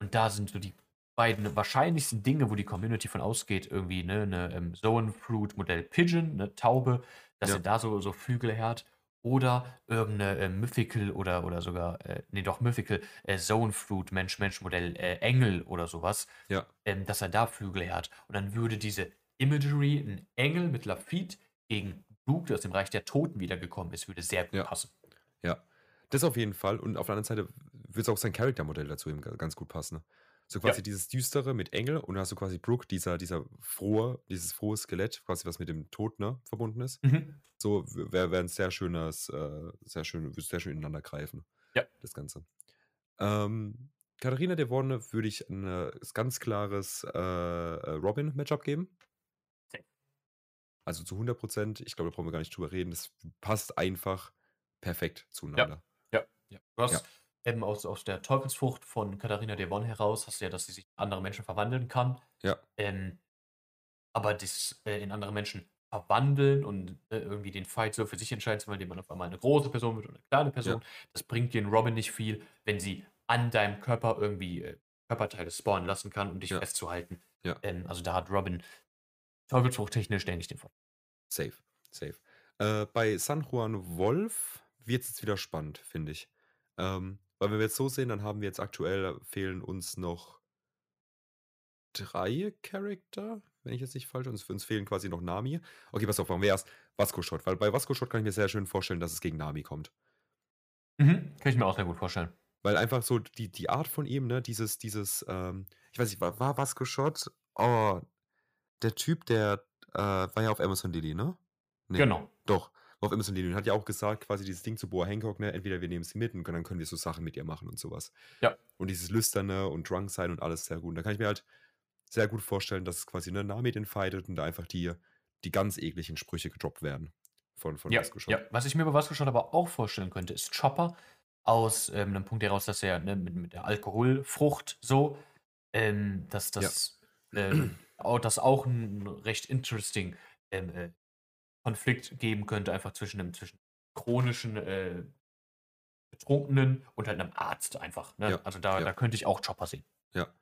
Und da sind so die beiden wahrscheinlichsten Dinge, wo die Community von ausgeht, irgendwie, ne, 'ne, ähm, Zoan Fruit Modell Pigeon, 'ne Taube, dass Ja. er da so so Flügel hat oder irgend 'ne, äh, Mythical oder oder sogar äh, ne, doch Mythical, äh, Zoan Fruit Mensch Mensch Modell, äh, Engel oder so was, Ja. ähm, dass er da Flügel hat. Und dann würde diese Imagery 'n Engel mit Lafitte gegen Brook, der aus dem Reich der Toten wiedergekommen ist, würde sehr gut Ja. passen. Ja. Das auf jeden Fall und auf der anderen Seite würde auch sein Charaktermodell dazu eben ga ganz gut passen. So Ja. quasi dieses Düstere mit Engel und dann hast du quasi Brook, dieser dieser frohe dieses frohe Skelett, quasi was mit dem Tod, ne, verbunden ist. Mhm. So wäre wäre 'n sehr schönes äh, sehr schön sehr schön ineinander greifen, Ja. das Ganze. Ähm, Katharina Devon würde ich 'n äh, ganz klares, äh, äh, Robin-Matchup geben. Also, zu 100% Ich glaube, da brauchen wir gar nicht drüber reden. Das passt einfach perfekt zueinander. Ja, ja. Du hast Ja. Eben aus aus der Teufelsfrucht von Katharina Devon heraus hast du ja, dass sie sich in andere Menschen verwandeln kann. Ja. Ähm, aber das, äh, in andere Menschen verwandeln und, äh, irgendwie den Fight so für sich entscheiden zu wollen, indem man auf einmal 'ne große Person wird oder 'ne kleine Person, Ja. das bringt dir in Robin nicht viel, wenn sie an deinem Körper irgendwie, äh, Körperteile spawnen lassen kann, um dich Ja. festzuhalten. Ja. Ähm, also, da hat Robin teufelsfruchttechnisch, denke ich, den Vorteil. Safe, safe. Äh, bei San Juan Wolf wird's jetzt wieder spannend, finde ich. Ähm, weil wenn wir jetzt so sehen, dann haben wir jetzt aktuell fehlen uns noch 3 Charakter, wenn ich jetzt nicht falsch uns uns fehlen quasi noch Nami. Okay, pass auf, machen wir erst Vasco Shot, weil bei Vasco Shot kann ich mir sehr schön vorstellen, dass es gegen Nami kommt. Mhm. Kann ich mir auch sehr gut vorstellen. Weil einfach so die die Art von ihm, ne, dieses dieses, ähm ich weiß nicht, war war Vasco Shot oh, der Typ, der, äh, war ja auf Amazon Lily, ne? Ne, Genau. doch, auf Amazon und hat ja auch gesagt, quasi dieses Ding zu Boa Hancock, ne, entweder wir nehmen sie mit und dann können wir so Sachen mit ihr machen und so was. Ja. Und dieses Lüsterne und Drunk sein und alles sehr gut. Und da kann ich mir halt sehr gut vorstellen, dass es quasi, ne, Nami den fightet und da einfach die die ganz ekligen Sprüche gedroppt werden von von Ja, Vasco Shot. ja. Was ich mir bei Vasco Shot aber auch vorstellen könnte, ist Chopper aus, ähm, 'nem Punkt heraus, dass er, ne, mit mit der Alkoholfrucht so, ähm, dass Ja. das, ähm, au das auch 'n recht interesting, ähm, äh, Konflikt geben könnte, einfach zwischen 'nem zwischen chronischen, äh, Betrunkenen und halt 'nem Arzt einfach, ne? Ja, Also, da ja. da könnte ich auch Chopper sehen. Ja.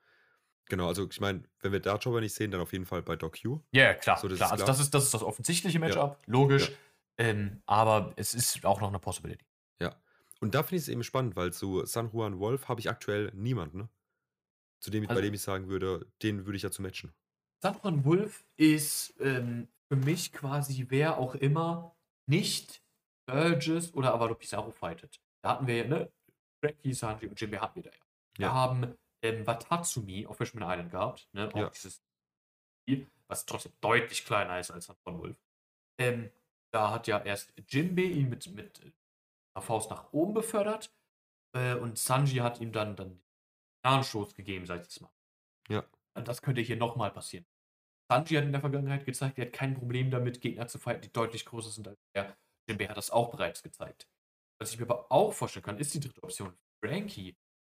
Genau, also ich meine, wenn wir da Chopper nicht sehen, dann auf jeden Fall bei Doc Q. Ja, ja, klar, So, das klar. ist Also, klar. das ist das ist das offensichtliche Ja. Matchup, logisch. Ja. Ähm, aber es ist auch noch 'ne Possibility. Ja. Und da finde ich es eben spannend, weil zu San Juan Wolf habe ich aktuell niemanden, ne? Zu dem ich bei Also dem ich sagen würde, den würde ich ja zu matchen. San Juan Wolf ist, ähm, für mich quasi wer auch immer nicht Burgess oder Avado Pizarro fightet. Da hatten wir ja, ne, Frankie, Sanji und Jinbei hatten wir da ja. Wir Ja. haben, ähm, Watatsumi auf Fishman Island gehabt, ne? Auch Ja. dieses Spiel, was trotzdem deutlich kleiner ist als Juan Wolf. Ähm, da hat ja erst Jinbei ihn mit mit 'ner Faust nach oben befördert, äh, und Sanji hat ihm dann dann Gnadenstoß gegeben, sage ich jetzt mal. Ja. Und das könnte hier noch mal passieren. Sanji hat in der Vergangenheit gezeigt, er hat kein Problem damit, Gegner zu fighten, die deutlich größer sind als er. Jinbei hat das auch bereits gezeigt. Was ich mir aber auch vorstellen kann, ist die dritte Option, Frankie.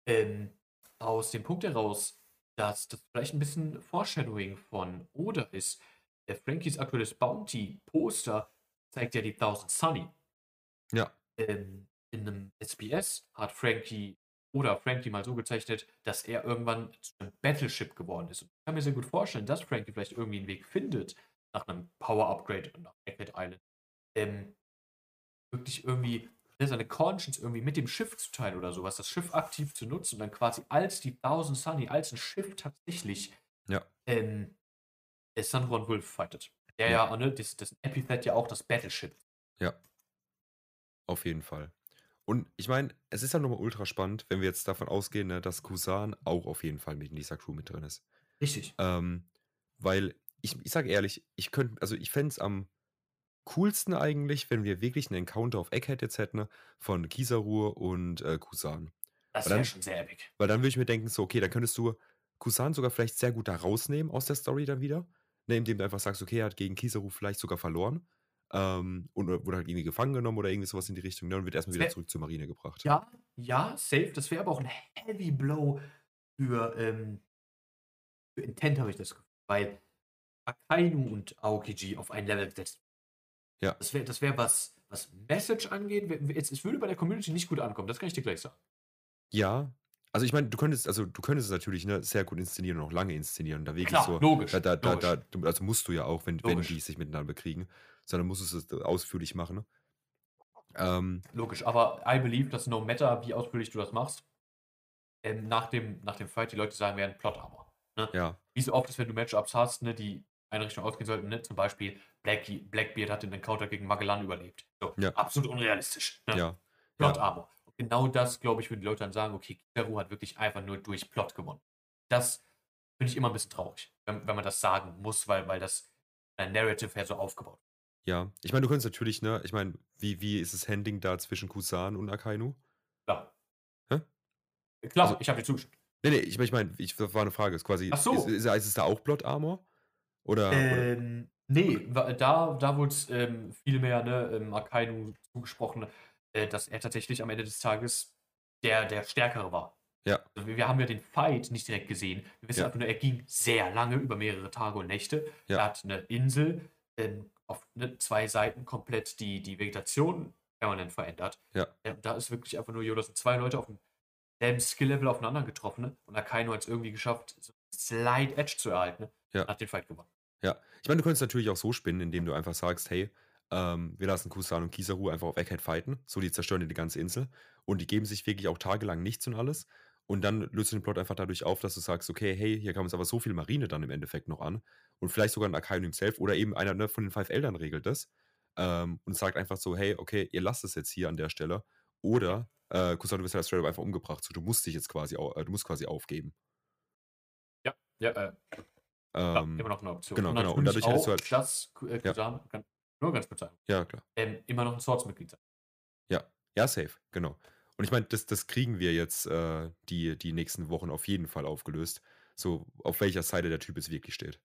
Ähm, aus dem Punkt heraus, dass das vielleicht 'n bisschen Foreshadowing von Oda ist. Der Frankies aktuelles Bounty-Poster zeigt ja die Thousand Sunny. Ja. Ähm, in 'nem SBS hat Frankie oder Frankie mal so gezeichnet, dass er irgendwann zu 'nem Battleship geworden ist. Und ich kann mir sehr gut vorstellen, dass Frankie vielleicht irgendwie 'n Weg findet nach 'nem Power-Upgrade nach Egghead Island, ähm, wirklich irgendwie ne, seine Conscience irgendwie mit dem Schiff zu teilen oder sowas, das Schiff aktiv zu nutzen und dann quasi als die Thousand Sunny, als ein Schiff tatsächlich Ja. ähm, der Sunron Wolf fightet. Der Ja. ja, ne, das, das Epithet ja auch das Battleship. Ja. Auf jeden Fall. Und ich meine, es ist ja nochmal ultra spannend, wenn wir jetzt davon ausgehen, ne, dass Kusan auch auf jeden Fall mit in dieser Crew mit drin ist. Richtig. Ähm, weil ich, ich sage ehrlich, ich könnte, also ich fände es am coolsten eigentlich, wenn wir wirklich einen Encounter auf Egghead jetzt hätten ne, von Kizaru und äh, Kusan. Das wäre schon sehr epic. Weil dann würde ich mir denken, so, okay, dann könntest du Kusan sogar vielleicht sehr gut da rausnehmen aus der Story dann wieder. Ne, indem du einfach sagst, okay, er hat gegen Kizaru vielleicht sogar verloren. Ähm, und oder wurde halt irgendwie gefangen genommen oder irgendwie sowas in die Richtung. Ne, und wird erstmal wieder zurück zur Marine gebracht. Ja, ja, safe. Das wäre aber auch ein Heavy Blow für, ähm, für Intent, habe ich das Gefühl. Weil Akainu und Aokiji auf ein Level gesetzt. Ja. Das wäre das wär was, was Message angeht. wär- Es, würde bei der Community nicht gut ankommen, das kann ich dir gleich sagen. Ja. Also ich meine, du könntest, also du könntest es natürlich ne, sehr gut inszenieren und auch lange inszenieren. Da wirklich Klar, so. logisch. Da, da, logisch. da, also musst du ja auch, wenn, wenn die sich miteinander bekriegen, sondern musst du es ausführlich machen. Ne? Ähm, Logisch, aber I believe, dass no matter, wie ausführlich du das machst, ähm, nach, dem, nach dem Fight die Leute sagen werden, Plot Armor. ja, Wie so oft ist, wenn du Matchups hast, ne, die eine Richtung ausgehen sollten, ne? zum Beispiel Blackie, Blackbeard hat den Encounter gegen Magellan überlebt. So, Ja. Absolut unrealistisch. Ne? ja, Plot. Armor. Und genau das, glaube ich, würden die Leute dann sagen, okay, Kizaru hat wirklich einfach nur durch Plot gewonnen. Das finde ich immer ein bisschen traurig, wenn, wenn man das sagen muss, weil, weil das ein Narrative her so aufgebaut. Ja. Ich meine, du könntest natürlich, ne, ich meine, wie, wie ist das Handling da zwischen Kusan und Akainu? Klar. Hä? Klar, Also- ich habe dir zugestimmt. Nee, nee, ich meine, ich, mein, ich, das war eine Frage. Ist quasi, Ach so. ist, ist, ist es da auch Plot Armor? Oder, oder Ähm, nee, wa- da, da wurde es ähm, viel mehr ne, ähm, Akainu zugesprochen, äh, dass er tatsächlich am Ende des Tages der, der Stärkere war. ja, Also wir, wir haben ja den Fight nicht direkt gesehen. Wir wissen Ja. einfach nur, er ging sehr lange, über mehrere Tage und Nächte. Ja. Er hat eine Insel ähm, auf ne, zwei Seiten komplett die, die Vegetation permanent verändert. Ja. Da ist wirklich einfach nur, jo, das sind zwei Leute auf demselben Skill-Level aufeinander getroffen ne? und Akainu hat es irgendwie geschafft, so Slide Edge zu erhalten ne? Ja. hat den Fight gewonnen. ja. Ich meine, du könntest natürlich auch so spinnen, indem du einfach sagst, hey, ähm, wir lassen Kusan und Kizaru einfach auf Egghead fighten. So, die zerstören dir die ganze Insel. Und die geben sich wirklich auch tagelang nichts und alles. Und dann löst du den Plot einfach dadurch auf, dass du sagst, okay, hey, hier kam uns aber so viel Marine dann im Endeffekt noch an. Und vielleicht sogar ein Akainu himself oder eben einer ne, von den Five Eldern regelt das. Ähm, und sagt einfach so, hey, okay, ihr lasst es jetzt hier an der Stelle. Oder äh, Kusan, du wirst ja straight up einfach umgebracht. So, du musst dich jetzt quasi, äh, du musst quasi aufgeben. Ja, ja, äh, Ähm, immer noch eine Option. genau, genau. Und dadurch hättest du halt- dass äh, Ja. Kusan, kann, nur ganz kurz sagen, ja, klar. ähm, immer noch ein Swords-Mitglied sein. Ja, ja, safe, genau. Und ich meine, das, das kriegen wir jetzt äh, die, die nächsten Wochen auf jeden Fall aufgelöst. So, auf welcher Seite der Typ jetzt wirklich steht.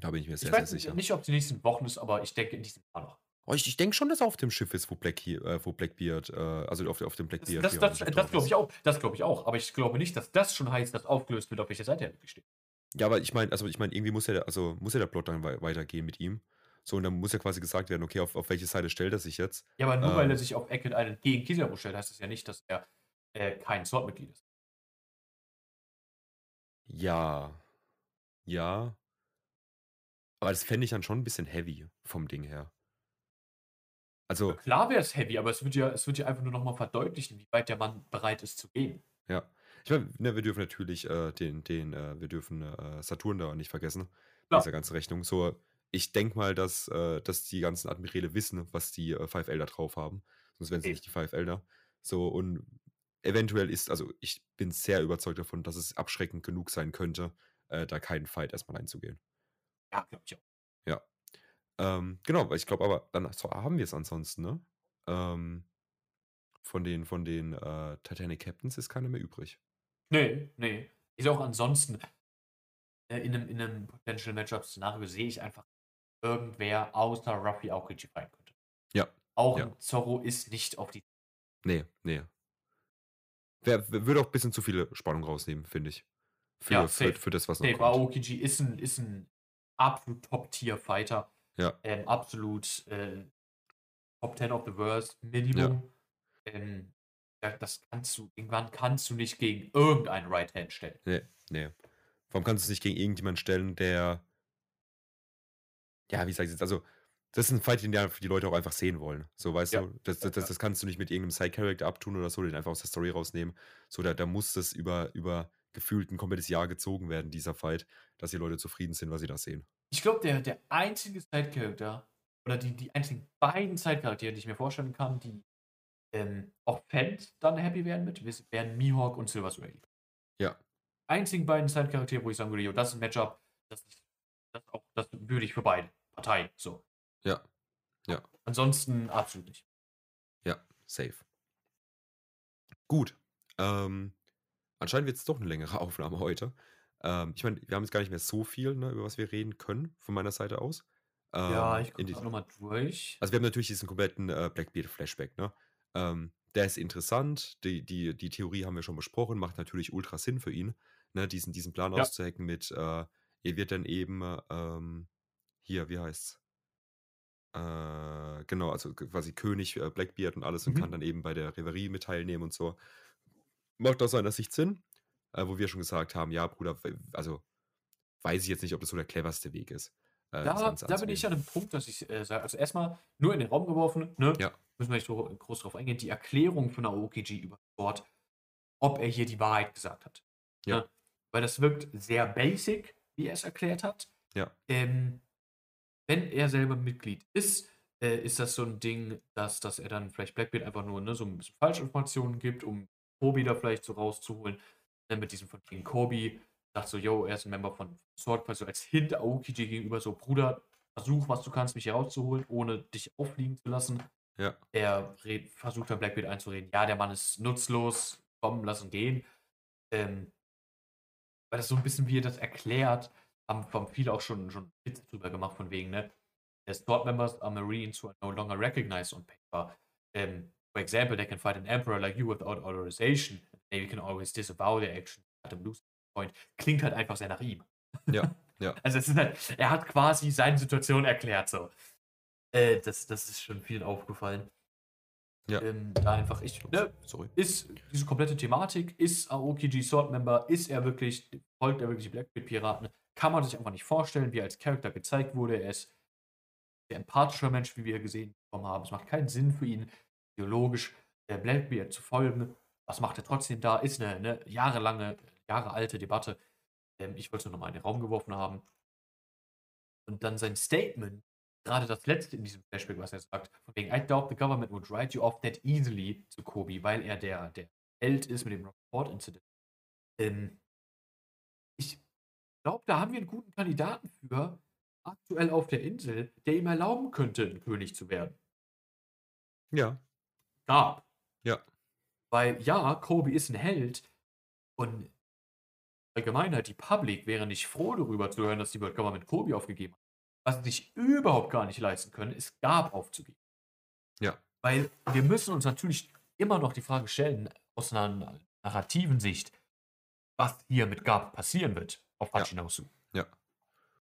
Da bin ich mir sehr, ich weiß sehr sicher. nicht, ob es die nächsten Wochen ist, aber ich denke in diesem Jahr noch. Oh, ich ich denke schon, dass er auf dem Schiff ist, wo, Black, äh, wo Blackbeard, äh, also auf, auf dem Das, Blackbeard. das, das, das drauf glaube ich auch. Das glaube ich auch. Aber ich glaube nicht, dass das schon heißt, dass aufgelöst wird, auf welcher Seite er wirklich steht. Ja, aber ich meine, also ich meine, irgendwie muss ja der, also muss ja der Plot dann wei- weitergehen mit ihm. So, und dann muss ja quasi gesagt werden, okay, auf, auf welche Seite stellt er sich jetzt? Ja, aber nur weil Ähm. er sich auf Eckett einen gegen Kizaru stellt, heißt das ja nicht, dass er äh, kein Sword-Mitglied ist. Ja. Ja. Aber das fände ich dann schon ein bisschen heavy vom Ding her. Also, Klar wäre es heavy, aber es wird ja, es wird ja einfach nur nochmal verdeutlichen, wie weit der Mann bereit ist zu gehen. ja. Ich meine, ne, wir dürfen natürlich äh, den, den, äh, wir dürfen äh, Saturn da nicht vergessen. Klar. dieser ganzen Rechnung. So, ich denke mal, dass, äh, dass die ganzen Admirale wissen, was die äh, Five Elder drauf haben. Sonst wären sie nicht die Five Elder. So, und eventuell ist, also ich bin sehr überzeugt davon, dass es abschreckend genug sein könnte, äh, da keinen Fight erstmal einzugehen. Ja, glaube ich auch. Ähm, genau, weil ich glaube aber, dann so haben wir es ansonsten, ne? Ähm, von den, von den äh, Titanic Captains ist keiner mehr übrig. Nee, nee. Ist auch ansonsten äh, in einem, in einem Potential Matchup-Szenario sehe ich einfach irgendwer außer Ruffy auch Gucci fighten könnte. Ja, Auch ja. Zorro ist nicht auf die. Nee, nee. Wär- würde auch ein bisschen zu viele Spannung rausnehmen, finde ich. Für, Ja, für, safe. für das, was noch Nee, kommt. Aokiji ist ein, ist ein absolut Top-Tier-Fighter. Ja. Ähm, absolut äh, Top 10 of the Worst, Minimum. Ähm, ja, das kannst du, irgendwann kannst du nicht gegen irgendeinen Right-Hand stellen. Nee, nee. Warum kannst du es nicht gegen irgendjemanden stellen, der. Ja, wie sag ich jetzt? Also, Das ist ein Fight, den die Leute auch einfach sehen wollen. So, weißt Ja. du, das, das, das, das kannst du nicht mit irgendeinem Side-Character abtun oder so, den einfach aus der Story rausnehmen. So, da, da muss das über, über gefühlt ein komplettes Jahr gezogen werden, dieser Fight, dass die Leute zufrieden sind, was sie da sehen. Ich glaube, der, der einzige Side-Character oder die, die einzigen beiden Side-Charaktere, die ich mir vorstellen kann, die ähm, auch Fans dann happy werden mit, wären Mihawk und Silver Sway. Ja. Einzigen beiden Side-Charaktere, wo ich sagen würde, jo, das ist ein Matchup, das, ist, das, auch, das würde ich für beide Parteien. So. Ja. Ja. Ansonsten absolut nicht. Ja, safe. Gut. Ähm, anscheinend wird es doch eine längere Aufnahme heute. Ähm, ich meine, wir haben jetzt gar nicht mehr so viel, ne, über was wir reden können, von meiner Seite aus. ja, Ähm, ich in gucke diesem- nochmal durch. Also wir haben natürlich diesen kompletten äh, Blackbeard-Flashback, ne? Ähm, der ist interessant, die, die, die Theorie haben wir schon besprochen, macht natürlich ultra Sinn für ihn, ne? diesen, diesen Plan Ja. auszuhacken mit, äh, er wird dann eben, ähm, hier, wie heißt's? Äh, genau, also quasi König äh, Blackbeard und alles und Mhm. kann dann eben bei der Reverie mit teilnehmen und so. Macht aus seiner Sicht Sinn, äh, wo wir schon gesagt haben, ja, Bruder, also weiß ich jetzt nicht, ob das so der cleverste Weg ist. äh, Da, da bin ich an dem Punkt, dass ich äh, sage, also erstmal nur in den Raum geworfen, ne? Ja. Müssen wir nicht so groß drauf eingehen. Die Erklärung von Aokiji über Sport, ob er hier die Wahrheit gesagt hat. Ja. Ne? Weil das wirkt sehr basic, wie er es erklärt hat. Ja. Ähm, wenn er selber Mitglied ist, äh, ist das so ein Ding, dass, dass er dann vielleicht Blackbeard einfach nur ne, so ein bisschen Falschinformationen gibt, um Kobi da vielleicht so rauszuholen. Dann mit diesem von King Kobi sagt so, yo, er ist ein Member von Sword, quasi so als Hint Aokiji gegenüber so, Bruder, versuch, was du kannst, mich hier rauszuholen, ohne dich auffliegen zu lassen. Ja. Er red, versucht dann Blackbeard einzureden, ja, der Mann ist nutzlos, komm, lass ihn gehen. Ähm, weil das so ein bisschen, wie er das erklärt, haben, haben viele auch schon, schon Witze drüber gemacht, von wegen, ne? The Sword members are Marines who are no longer recognized on paper. Um, for example, they can fight an emperor like you without authorization. They can always disavow their action at a losing point. Klingt halt einfach sehr nach ihm. Ja, ja. Also es ist halt, er hat quasi seine Situation erklärt so. Äh, das, das ist schon vielen aufgefallen. Ja. Ähm, da einfach, ich, ne, Sorry. ist diese komplette Thematik, ist Aokiji Sword Member, ist er wirklich, folgt er wirklich Blackbeard-Piraten, kann man sich einfach nicht vorstellen, wie er als Charakter gezeigt wurde. Er ist ein empathischer Mensch, wie wir gesehen haben. Es macht keinen Sinn für ihn, ideologisch der Blackbeard zu folgen. Was macht er trotzdem da? Ist eine, eine jahrelange, jahrealte Debatte. Ähm, ich wollte es nur nochmal in den Raum geworfen haben. Und dann sein Statement, gerade das letzte in diesem Flashback, was er sagt, von wegen, I doubt the government would write you off that easily zu Kobe, weil er der, der Held ist mit dem Rockport Incident. Ähm, ich glaube, da haben wir einen guten Kandidaten für, aktuell auf der Insel, der ihm erlauben könnte, ein König zu werden. Ja, Gab. Ja. Weil ja, Kobe ist ein Held und Allgemeinheit, die Public wäre nicht froh darüber zu hören, dass die World Government Kobe aufgegeben hat. Was sie sich überhaupt gar nicht leisten können, ist Gab aufzugeben. Ja. Weil wir müssen uns natürlich immer noch die Frage stellen, aus einer narrativen Sicht, was hier mit Gab passieren wird auf Ja. Hachinosu. Ja.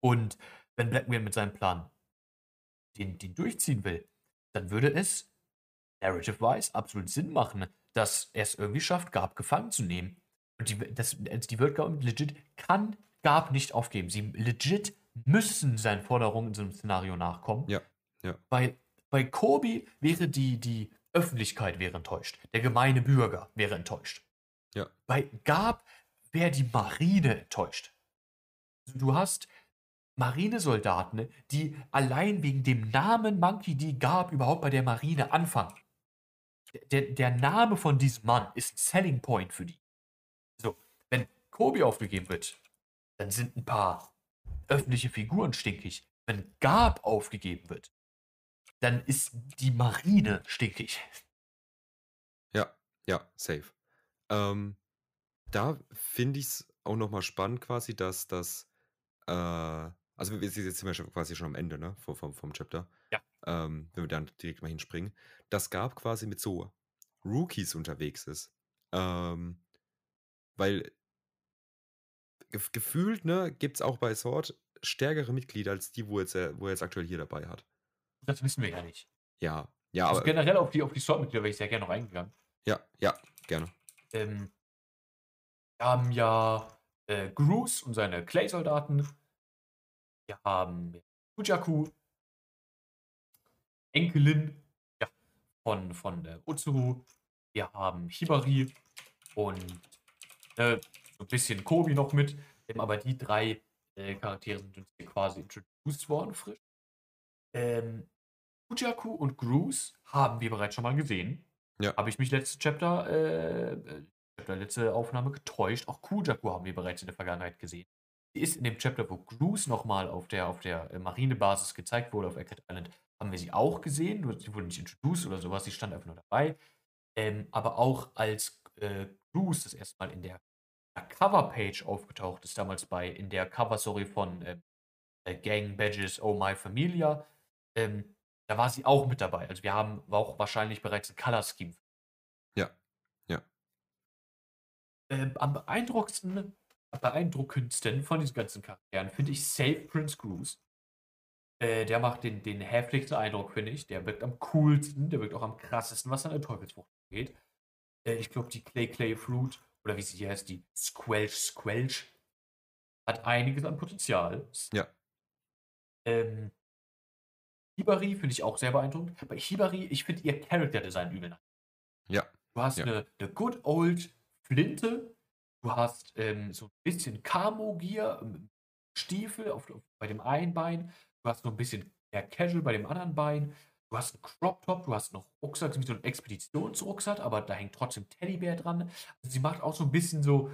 Und wenn Blackbeard mit seinem Plan den, den durchziehen will, dann würde es narrative-wise absolut Sinn machen, dass er es irgendwie schafft, Gab gefangen zu nehmen. Und die, das, also die World Government legit kann Gab nicht aufgeben. Sie legit müssen seinen Forderungen in so einem Szenario nachkommen. Ja, ja. Weil bei Kobi wäre die, die Öffentlichkeit wäre enttäuscht. Der gemeine Bürger wäre enttäuscht. Ja. Bei Gab wäre die Marine enttäuscht. Also du hast Marinesoldaten, die allein wegen dem Namen Monkey D. Gab überhaupt bei der Marine anfangen. Der, der Name von diesem Mann ist ein Selling Point für die. So, wenn Kobi aufgegeben wird, dann sind ein paar öffentliche Figuren stinkig. Wenn Gab aufgegeben wird, dann ist die Marine stinkig. Ja, ja, safe. Ähm, da finde ich es auch nochmal spannend quasi, dass das, äh, also jetzt sind wir quasi schon am Ende, ne, vom, vom, vom Chapter. Ja. Ähm, wenn wir dann direkt mal hinspringen. Das gab quasi mit so Rookies unterwegs ist. Ähm, weil gef gefühlt, ne, gibt es auch bei Sword stärkere Mitglieder als die, wo, jetzt, er- wo er jetzt aktuell hier dabei hat. Das wissen wir ja nicht. Ja, ja, also aber, generell auf die, auf die Sword-Mitglieder wäre ich sehr gerne noch eingegangen. ja, ja, gerne. Ähm, wir haben ja äh, Groose und seine Clay-Soldaten. Wir haben Fujaku. Enkelin ja, von, von äh, Utsuru. Wir haben Hibari und äh, so ein bisschen Kobi noch mit. Ähm, aber die drei äh, Charaktere sind uns hier quasi introduced worden, frisch. Ähm, Ujaku und Gruce haben wir bereits schon mal gesehen. Ja. Habe ich mich letzte Chapter, äh, äh, Chapter, letzte Aufnahme getäuscht. Auch Kujaku haben wir bereits in der Vergangenheit gesehen. Sie ist in dem Chapter, wo Gruce nochmal auf der, auf der äh, Marinebasis gezeigt wurde, auf Eckert Island, haben wir sie auch gesehen. Sie wurde nicht introduced oder sowas, sie stand einfach nur dabei. Ähm, aber auch als äh, das erste Mal in der Coverpage aufgetaucht ist, damals bei in der Cover-Story von ähm, äh, Gang Badges Oh My Familia, ähm, da war sie auch mit dabei. Also wir haben auch wahrscheinlich bereits ein Color Scheme. Ja, ja. Ähm, am beeindruckendsten, beeindruckendsten von diesen ganzen Charakteren finde ich Safe Prince Cruise. Äh, der macht den, den heftigsten Eindruck, finde ich. Der wirkt am coolsten, der wirkt auch am krassesten, was an der Teufelsfrucht geht. Äh, ich glaube, die Clay Clay Fruit, oder wie sie hier heißt, die Squelch Squelch, hat einiges an Potenzial. Ja. Ähm, Hibari finde ich auch sehr beeindruckend. Bei Hibari, ich finde ihr Character-Design übel. Ja. Du hast Ja. eine, eine good old Flinte, du hast ähm, so ein bisschen Camo-Gear, ähm, Stiefel auf, auf, bei dem einen Bein, du hast so ein bisschen mehr Casual bei dem anderen Bein, du hast einen Crop-Top, du hast noch Rucksack, so einen Expeditionsrucksack, aber da hängt trotzdem Teddybär dran. Also sie macht auch so ein bisschen so,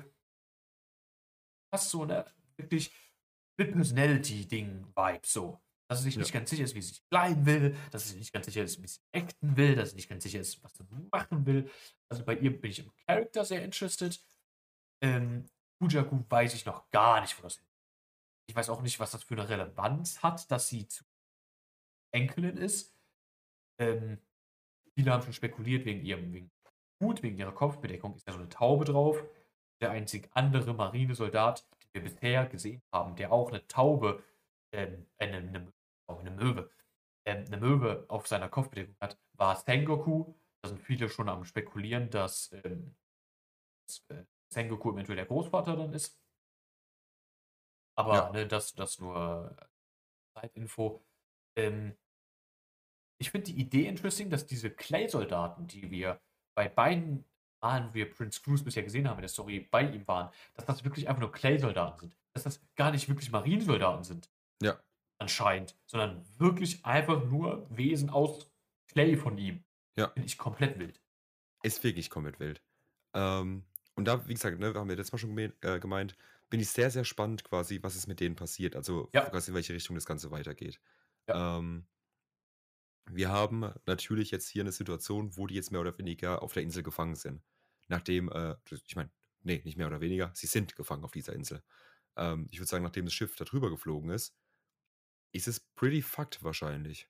fast so eine wirklich mit Personality-Ding-Vibe so. Dass sie sich Ja. nicht ganz sicher ist, wie sie sich kleiden will, dass sie sich nicht ganz sicher ist, wie sie acten will, dass sie nicht ganz sicher ist, was sie machen will. Also bei ihr bin ich im Charakter sehr interested. Ähm, Fujaku weiß ich noch gar nicht, wo das hin. Ich weiß auch nicht, was das für eine Relevanz hat, dass sie zu Enkelin ist. Ähm, viele haben schon spekuliert wegen ihrem wegen Hut, wegen ihrer Kopfbedeckung ist ja so eine Taube drauf. Der einzig andere Marinesoldat, den wir bisher gesehen haben, der auch eine Taube, ähm, eine, eine, oh, eine Möwe, ähm, eine Möwe auf seiner Kopfbedeckung hat, war Sengoku. Da sind viele schon am spekulieren, dass, ähm, dass äh, Sengoku eventuell der Großvater dann ist. Aber Ja. ne, das, das nur Zeitinfo. Ähm, ich finde die Idee interesting, dass diese Clay-Soldaten, die wir bei beiden Malen, wir Prince Cruise bisher gesehen haben in der Story, bei ihm waren, dass das wirklich einfach nur Clay-Soldaten sind. Dass das gar nicht wirklich Marinesoldaten sind. Ja. Anscheinend. Sondern wirklich einfach nur Wesen aus Clay von ihm. Ja. Finde ich komplett wild. Ist wirklich komplett wild. Ähm, und da, wie gesagt, ne, haben wir letztes Mal schon äh, gemeint, bin ich sehr, sehr spannend quasi, was ist mit denen passiert. Also Ja. quasi in welche Richtung das Ganze weitergeht. Ja. Ähm, wir haben natürlich jetzt hier eine Situation, wo die jetzt mehr oder weniger auf der Insel gefangen sind. Nachdem, äh, ich meine, nee, nicht mehr oder weniger, sie sind gefangen auf dieser Insel. Ähm, ich würde sagen, nachdem das Schiff da drüber geflogen ist, ist es pretty fucked wahrscheinlich.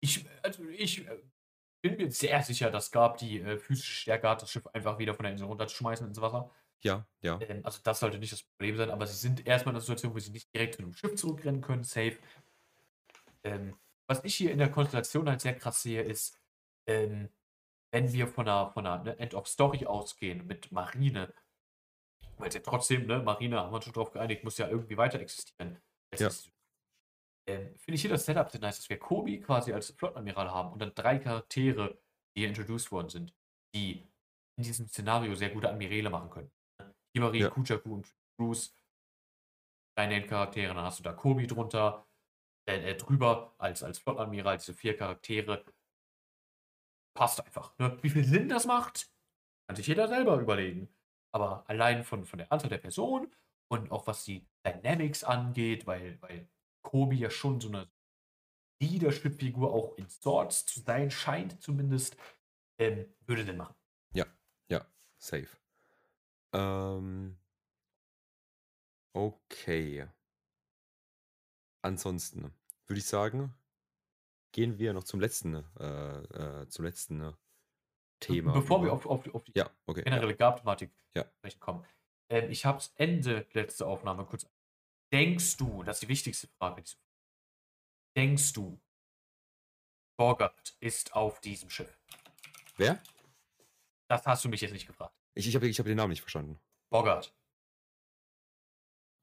Ich, also ich äh, bin mir sehr sicher, dass Gab die äh, physische Stärke hat, das Schiff einfach wieder von der Insel runterzuschmeißen ins Wasser. Ja, ja, Ähm, also das sollte nicht das Problem sein, aber sie sind erstmal in einer Situation, wo sie nicht direkt zu einem Schiff zurückrennen können, safe. Ähm, was ich hier in der Konstellation halt sehr krass sehe, ist, ähm, wenn wir von einer, von einer ne, End of Story ausgehen mit Marine, weil es ja trotzdem, ne, Marine, haben wir uns schon drauf geeinigt, muss ja irgendwie weiter existieren. Es Ja. ist- Ähm, Finde ich hier das Setup sehr nice, dass wir Kobi quasi als Flottenadmiral haben und dann drei Charaktere, die hier introduced worden sind, die in diesem Szenario sehr gute Admirale machen können. Hibari, Ja. Kuchaku und Bruce, drei Name-Charaktere, dann hast du da Kobi drunter, äh, drüber als, als Flottenadmiral, diese vier Charaktere. Passt einfach. Ne? Wie viel Sinn das macht, kann sich jeder selber überlegen. Aber allein von, von der Anzahl der Personen und auch was die Dynamics angeht, weil, weil Kobi ja schon so eine Leadership-Figur auch in Swords zu sein scheint, zumindest, ähm, würde Sinn machen. safe. Ähm, okay. Ansonsten würde ich sagen, gehen wir noch zum letzten, äh, äh, zum letzten äh, Thema. Bevor wir auf, auf, auf die Ja, okay. Ja. generelle Gab-Thematik Ja. kommen. Ähm, ich habe es Ende letzte Aufnahme kurz. Denkst du, das ist die wichtigste Frage, denkst du, Borgard ist auf diesem Schiff? Wer? Das hast du mich jetzt nicht gefragt. Ich, ich habe ich hab den Namen nicht verstanden. Borgard.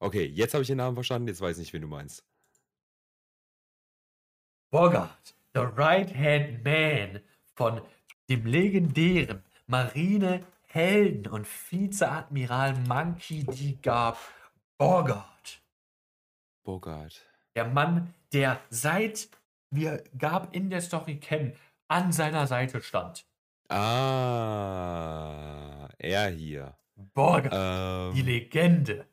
Okay, jetzt habe ich den Namen verstanden, jetzt weiß ich nicht, wen du meinst. Borgard. The Right Hand Man von dem legendären Marinehelden und Vizeadmiral Monkey D. Garb Bogart. Bogart. Der Mann, der seit wir Garb in der Story kennen, an seiner Seite stand. Ah, er hier. Bogart, die Ähm, Legende.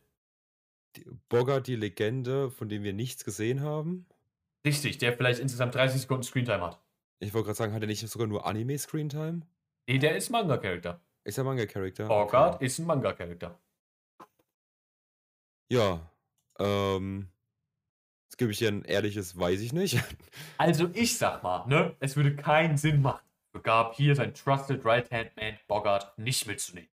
die- Bogart, die Legende, von dem wir nichts gesehen haben. Richtig, der vielleicht insgesamt 30 Sekunden Screentime hat. Ich wollte gerade sagen, hat er nicht sogar nur Anime-Screentime? Nee, der ist Manga-Charakter. Ist er Manga-Charakter? Bogart Okay. ist ein Manga-Charakter. Ja, ähm, jetzt gebe ich dir ein ehrliches, weiß ich nicht. Also ich sag mal, ne, es würde keinen Sinn machen, für Garb hier sein Trusted Right-Hand-Man Bogart nicht mitzunehmen.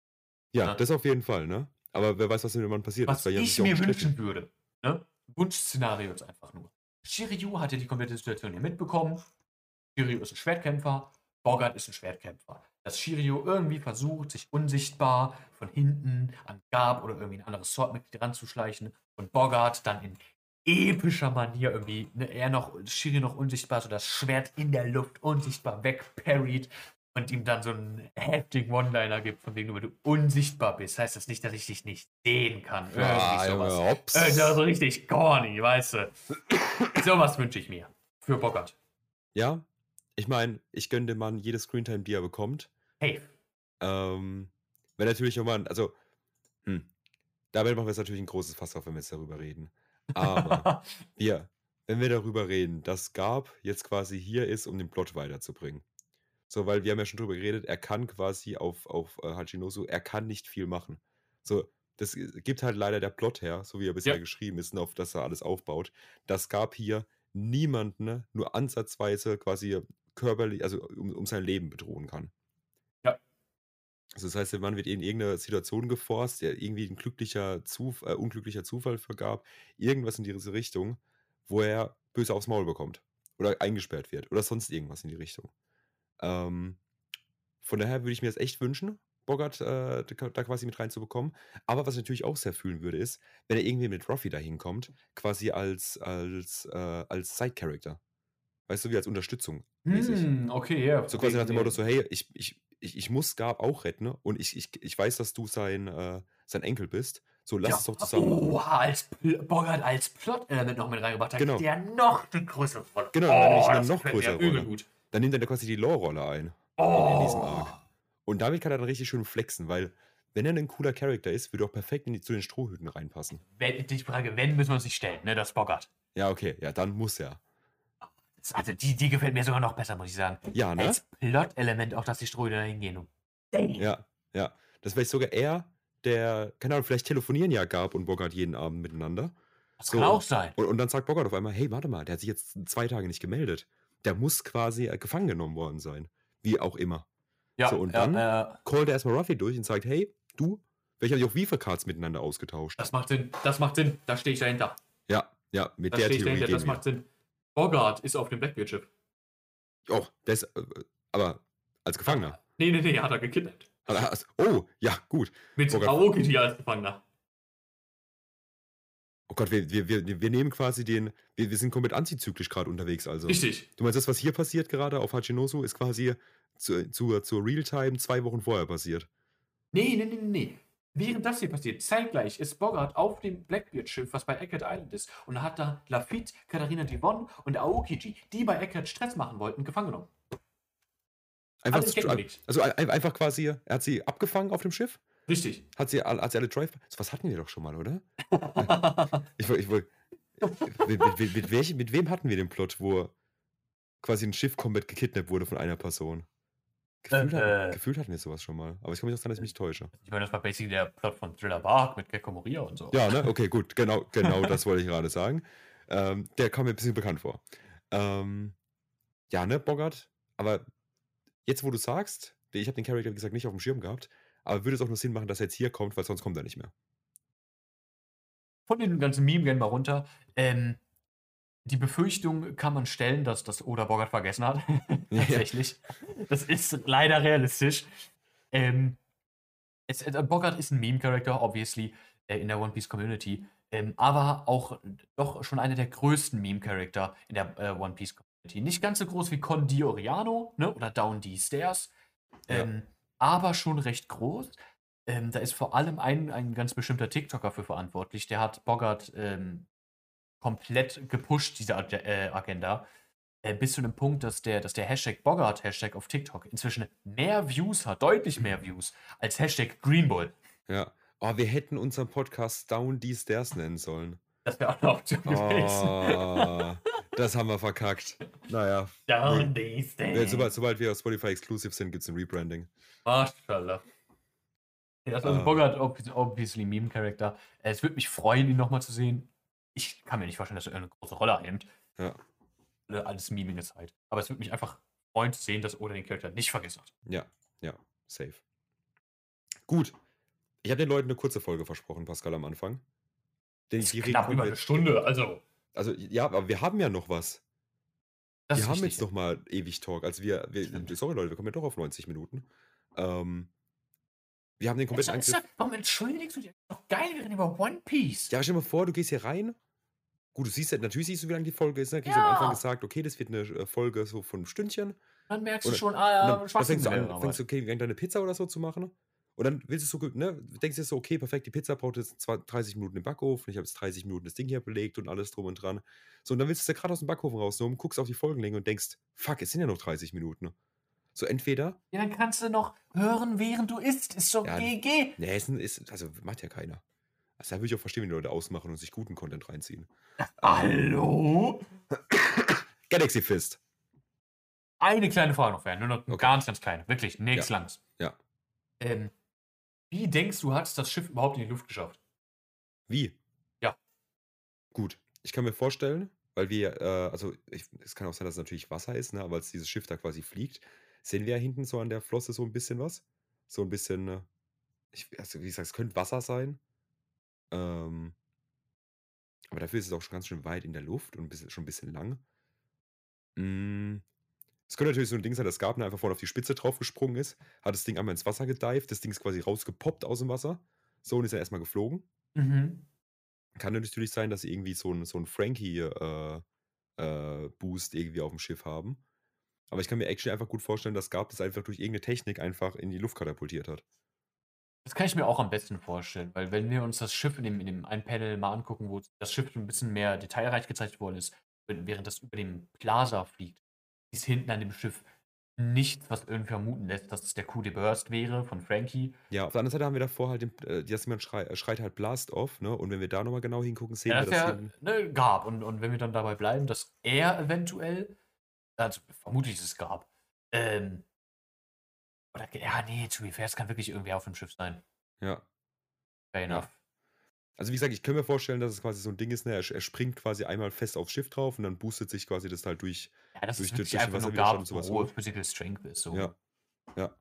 Ja, Ja. das auf jeden Fall, ne? Aber wer weiß, was mit dem Mann passiert Was ist. ja ich mir wünschen würde, ne, Wunschszenario ist einfach nur. Shiryu hat ja die komplette Situation hier mitbekommen. Shiryu ist ein Schwertkämpfer, Bogart ist ein Schwertkämpfer. Dass Shiryu irgendwie versucht, sich unsichtbar von hinten an Garb oder irgendwie ein anderes Swordmitglied ranzuschleichen und Bogart dann in epischer Manier irgendwie, ne, er noch, Shiryu noch unsichtbar, so das Schwert in der Luft unsichtbar wegparried und ihm dann so einen heftigen One-Liner gibt, von wegen, nur weil du unsichtbar bist, heißt das nicht, dass ich dich nicht sehen kann. Irgendwie Ah, sowas. Junge. Äh, so so richtig corny, weißt du. Sowas wünsche ich mir. Für Bogart. Ja, ich meine, ich gönne dem Mann jede Screentime, die er bekommt. Hey. Ähm, wenn natürlich nochmal, also, hm, damit machen wir jetzt natürlich ein großes Fass auf, wenn wir jetzt darüber reden. Aber wir, wenn wir darüber reden, dass Garb jetzt quasi hier ist, um den Plot weiterzubringen. So, weil wir haben ja schon drüber geredet, er kann quasi auf, auf äh, Hachinosu, er kann nicht viel machen. So, das gibt halt leider der Plot her, so wie er bisher Ja. geschrieben ist und auf das er alles aufbaut, dass Garb hier niemanden ne, nur ansatzweise quasi körperlich, also um, um sein Leben bedrohen kann. Also das heißt, der Mann wird in irgendeine Situation geforst, der irgendwie ein glücklicher Zuf äh, unglücklicher Zufall vergab, irgendwas in diese Richtung, wo er böse aufs Maul bekommt oder eingesperrt wird oder sonst irgendwas in die Richtung. Ähm, von daher würde ich mir das echt wünschen, Bogart äh, da quasi mit reinzubekommen. Aber was ich natürlich auch sehr fühlen würde, ist, wenn er irgendwie mit Ruffy da hinkommt, quasi als, als, äh, als Side-Character. Weißt du, wie als Unterstützung. mäßig. Hm, okay, ja. So quasi nach dem Motto so, hey, ich, ich, ich, ich muss Gab auch retten ne? und ich, ich, ich weiß, dass du sein, äh, sein Enkel bist. So, lass ja. es doch zusammen. Oha, als Pl Bogart als Plot-Element noch mit reingebracht hat, Genau. der noch eine größere Rolle. Genau, dann nämlich eine noch größere Rolle. gut. Dann nimmt er quasi die Lore-Rolle ein. Oh. in diesem Arc. Und damit kann er dann richtig schön flexen, weil wenn er ein cooler Charakter ist, würde er auch perfekt in die, zu den Strohhüten reinpassen. Wenn, die Frage, wenn, müssen wir uns nicht stellen, ne, das Bogart. Ja, okay, ja, dann muss er. Das- Also, die, die gefällt mir sogar noch besser, muss ich sagen. Ja, ne? Als Plot-Element auch, dass die Strohhüte da hingehen. Und damn. Ja, ja. Das wäre sogar er, der, keine Ahnung, vielleicht telefonieren ja Gab und Bogart jeden Abend miteinander. Das So. kann auch sein. Und, und dann sagt Bogart auf einmal, hey, warte mal, der hat sich jetzt zwei Tage nicht gemeldet. Der muss quasi äh, gefangen genommen worden sein. Wie auch immer. Ja, So, und ja, dann? äh, Callt er erstmal Ruffy durch und sagt, hey, du, welche haben die auch Viva-Cards miteinander ausgetauscht? das macht Sinn. Das macht Sinn. Da stehe ich dahinter. Ja, ja, mit Da der stehe ich Theorie dahinter. gehen Das wir. macht Sinn. Bogart ist auf dem Blackbeard-Schiff. Oh, der ist, äh, aber als Gefangener. Nee, nee, nee, hat er gekidnappt. Oh, ja, gut. Mit Bogart- Aoki hier als Gefangener. Oh Gott, wir, wir, wir, wir nehmen quasi den, wir, wir sind komplett antizyklisch gerade unterwegs also. Richtig. Du meinst, das, was hier passiert gerade auf Hachinosu, ist quasi zu, zu, zur Realtime zwei Wochen vorher passiert. Nee, nee, nee, nee, nee. Während das hier passiert, zeitgleich ist Bogart auf dem Blackbeard-Schiff, was bei Eckert Island ist, und hat da Lafitte, Katharina Devon und Aokiji, die bei Eckert Stress machen wollten, gefangen genommen. Einfach, also ein- einfach quasi, er hat sie abgefangen auf dem Schiff, Richtig. hat sie, alle- hat sie alle Drive. So was hatten wir doch schon mal, oder? Ich, ich, woll- mit, mit, mit, welchem, mit wem hatten wir den Plot, wo quasi ein Schiff komplett gekidnappt wurde von einer Person? Gefühlt, Äh, hatten- äh. gefühlt hatten wir sowas schon mal. Aber ich kann mich auch dass ich mich täusche. ich meine, das war basically der Plot von Thriller Bark mit Gecko Moria und so. Ja, ne? Okay, gut. Genau, genau das wollte ich gerade sagen. Ähm, der kam mir ein bisschen bekannt vor. Ähm, ja, ne, Bogart? Aber jetzt, wo du sagst, ich habe den Charakter, wie gesagt, nicht auf dem Schirm gehabt, aber würde es auch nur Sinn machen, dass er jetzt hier kommt, weil sonst kommt er nicht mehr. Von den ganzen Meme gehen wir runter. Ähm, die Befürchtung kann man stellen, dass das Oda Bogart vergessen hat. Ja. Tatsächlich. Das ist leider realistisch. Ähm, es, äh, Bogart ist ein Meme-Character, obviously, äh, in der One Piece Community. Ähm, aber auch doch schon einer der größten Meme-Charakter in der äh, One Piece Community. Nicht ganz so groß wie Con Di Oriano ne, oder Down the Stairs, Ja. ähm, aber schon recht groß. Ähm, da ist vor allem ein, ein ganz bestimmter TikToker für verantwortlich. Der hat Bogart ähm, komplett gepusht, diese Ag äh, Agenda. Äh, bis zu dem Punkt, dass der, dass der Hashtag Bogart-Hashtag auf TikTok inzwischen mehr Views hat, deutlich mehr Views, als Hashtag Greenbull. Ja. Oh, wir hätten unseren Podcast Down die Stairs nennen sollen. Das wäre auch eine Option gewesen. Oh, das haben wir verkackt. Naja. Down the Äh, stairs. Sobald, sobald wir auf Spotify exclusive sind, gibt es ein Rebranding. Maschallah. Ja, das ist also Ah. Bogart, obvi- obviously Meme-Charakter. Äh, Es würde mich freuen, ihn nochmal zu sehen. Ich kann mir nicht vorstellen, dass er eine große Rolle einnimmt. Ja. Alles ist halt. Aber es würde mich einfach freuen zu sehen, dass Oda den Charakter nicht vergessen hat. Ja, ja, safe. Gut. Ich habe den Leuten eine kurze Folge versprochen, Pascal, am Anfang. Den, Ist die knapp über eine Stunde, also. Also, ja, aber wir haben ja noch was. Das wir ist haben wichtig. jetzt noch mal ewig Talk. Also wir, wir sorry Leute, wir kommen ja doch auf 90 Minuten. Ähm, wir haben den kompletten ist Angriff. Warum entschuldigst du dich? Doch geil, wir reden über One Piece. Ja, stell dir mal vor, du gehst hier rein. Gut, du siehst ja, natürlich siehst du, wie lang die Folge ist. Ne? Kriegst du am Ja. Anfang gesagt, okay, das wird eine äh, Folge so von einem Stündchen. Dann merkst du Oder- schon, Und ah ja, dann fängst du an, fängst du okay, deine Pizza oder so zu machen. Und dann willst du so, ne, denkst du so, okay, perfekt, die Pizza braucht jetzt zwar 30 Minuten im Backofen, ich habe jetzt 30 Minuten das Ding hier belegt und alles drum und dran. So, und dann willst du es ja gerade aus dem Backofen rausnehmen, guckst auf die Folgenlänge und denkst, fuck, es sind ja noch 30 Minuten. So, entweder, Ja, dann kannst du noch hören, während du isst. Ist so Ja, GG. ne, es ist, also macht ja keiner. Also da würde ich auch verstehen, wenn die Leute ausmachen und sich guten Content reinziehen. Hallo? Galaxy Fist. Eine kleine Frage noch, Fern. Nur noch Okay. ganz, ganz kleine. Wirklich, nichts Langes. Ja. Ähm, wie denkst du, hat es das Schiff überhaupt in die Luft geschafft? Wie? Ja. Gut, ich kann mir vorstellen, weil wir, äh, also ich, es kann auch sein, dass es natürlich Wasser ist, ne, aber als dieses Schiff da quasi fliegt, sehen wir ja hinten so an der Flosse so ein bisschen was. So ein bisschen, äh, ich, also wie gesagt, es könnte Wasser sein. Ähm, aber dafür ist es auch schon ganz schön weit in der Luft und ein bisschen, schon ein bisschen lang. Mm, Es könnte natürlich so ein Ding sein, dass Gabner einfach vorne auf die Spitze drauf gesprungen ist, hat das Ding einmal ins Wasser gedived, das Ding ist quasi rausgepoppt aus dem Wasser. So und ist er erstmal geflogen. Mhm. Kann natürlich sein, dass sie irgendwie so ein, so ein Frankie-Boost äh, Boost irgendwie auf dem Schiff haben. Aber ich kann mir actually einfach gut vorstellen, dass Gab das einfach durch irgendeine Technik einfach in die Luft katapultiert hat. Das kann ich mir auch am besten vorstellen, weil wenn wir uns das Schiff in dem, in dem einen Panel mal angucken, wo das Schiff ein bisschen mehr detailreich gezeigt worden ist, während das über dem Plaza fliegt, ist hinten an dem Schiff nichts, was irgendwie vermuten lässt, dass es der Coup de Burst wäre von Frankie. Ja, auf der anderen Seite haben wir davor halt, den, äh, dass jemand schrei, äh, schreit halt Blast off, ne? Und wenn wir da nochmal genau hingucken, sehen Ja, wir, das dass ja ne, gab. Und, und wenn wir dann dabei bleiben, dass er eventuell, also vermutlich es gab, ähm, oder, ja, nee, to be fair, es kann wirklich irgendwie auf dem Schiff sein. Ja. Fair enough. Also wie gesagt, ich kann mir vorstellen, dass es quasi so ein Ding ist, ne? Er, er springt quasi einmal fest aufs Schiff drauf und dann boostet sich quasi das halt durch. Ja, das Durch- ist durch den einfach nur Wasserwiderstand gab, und sowas wo hoch. Physical Strength ist. So. Ja. Ja.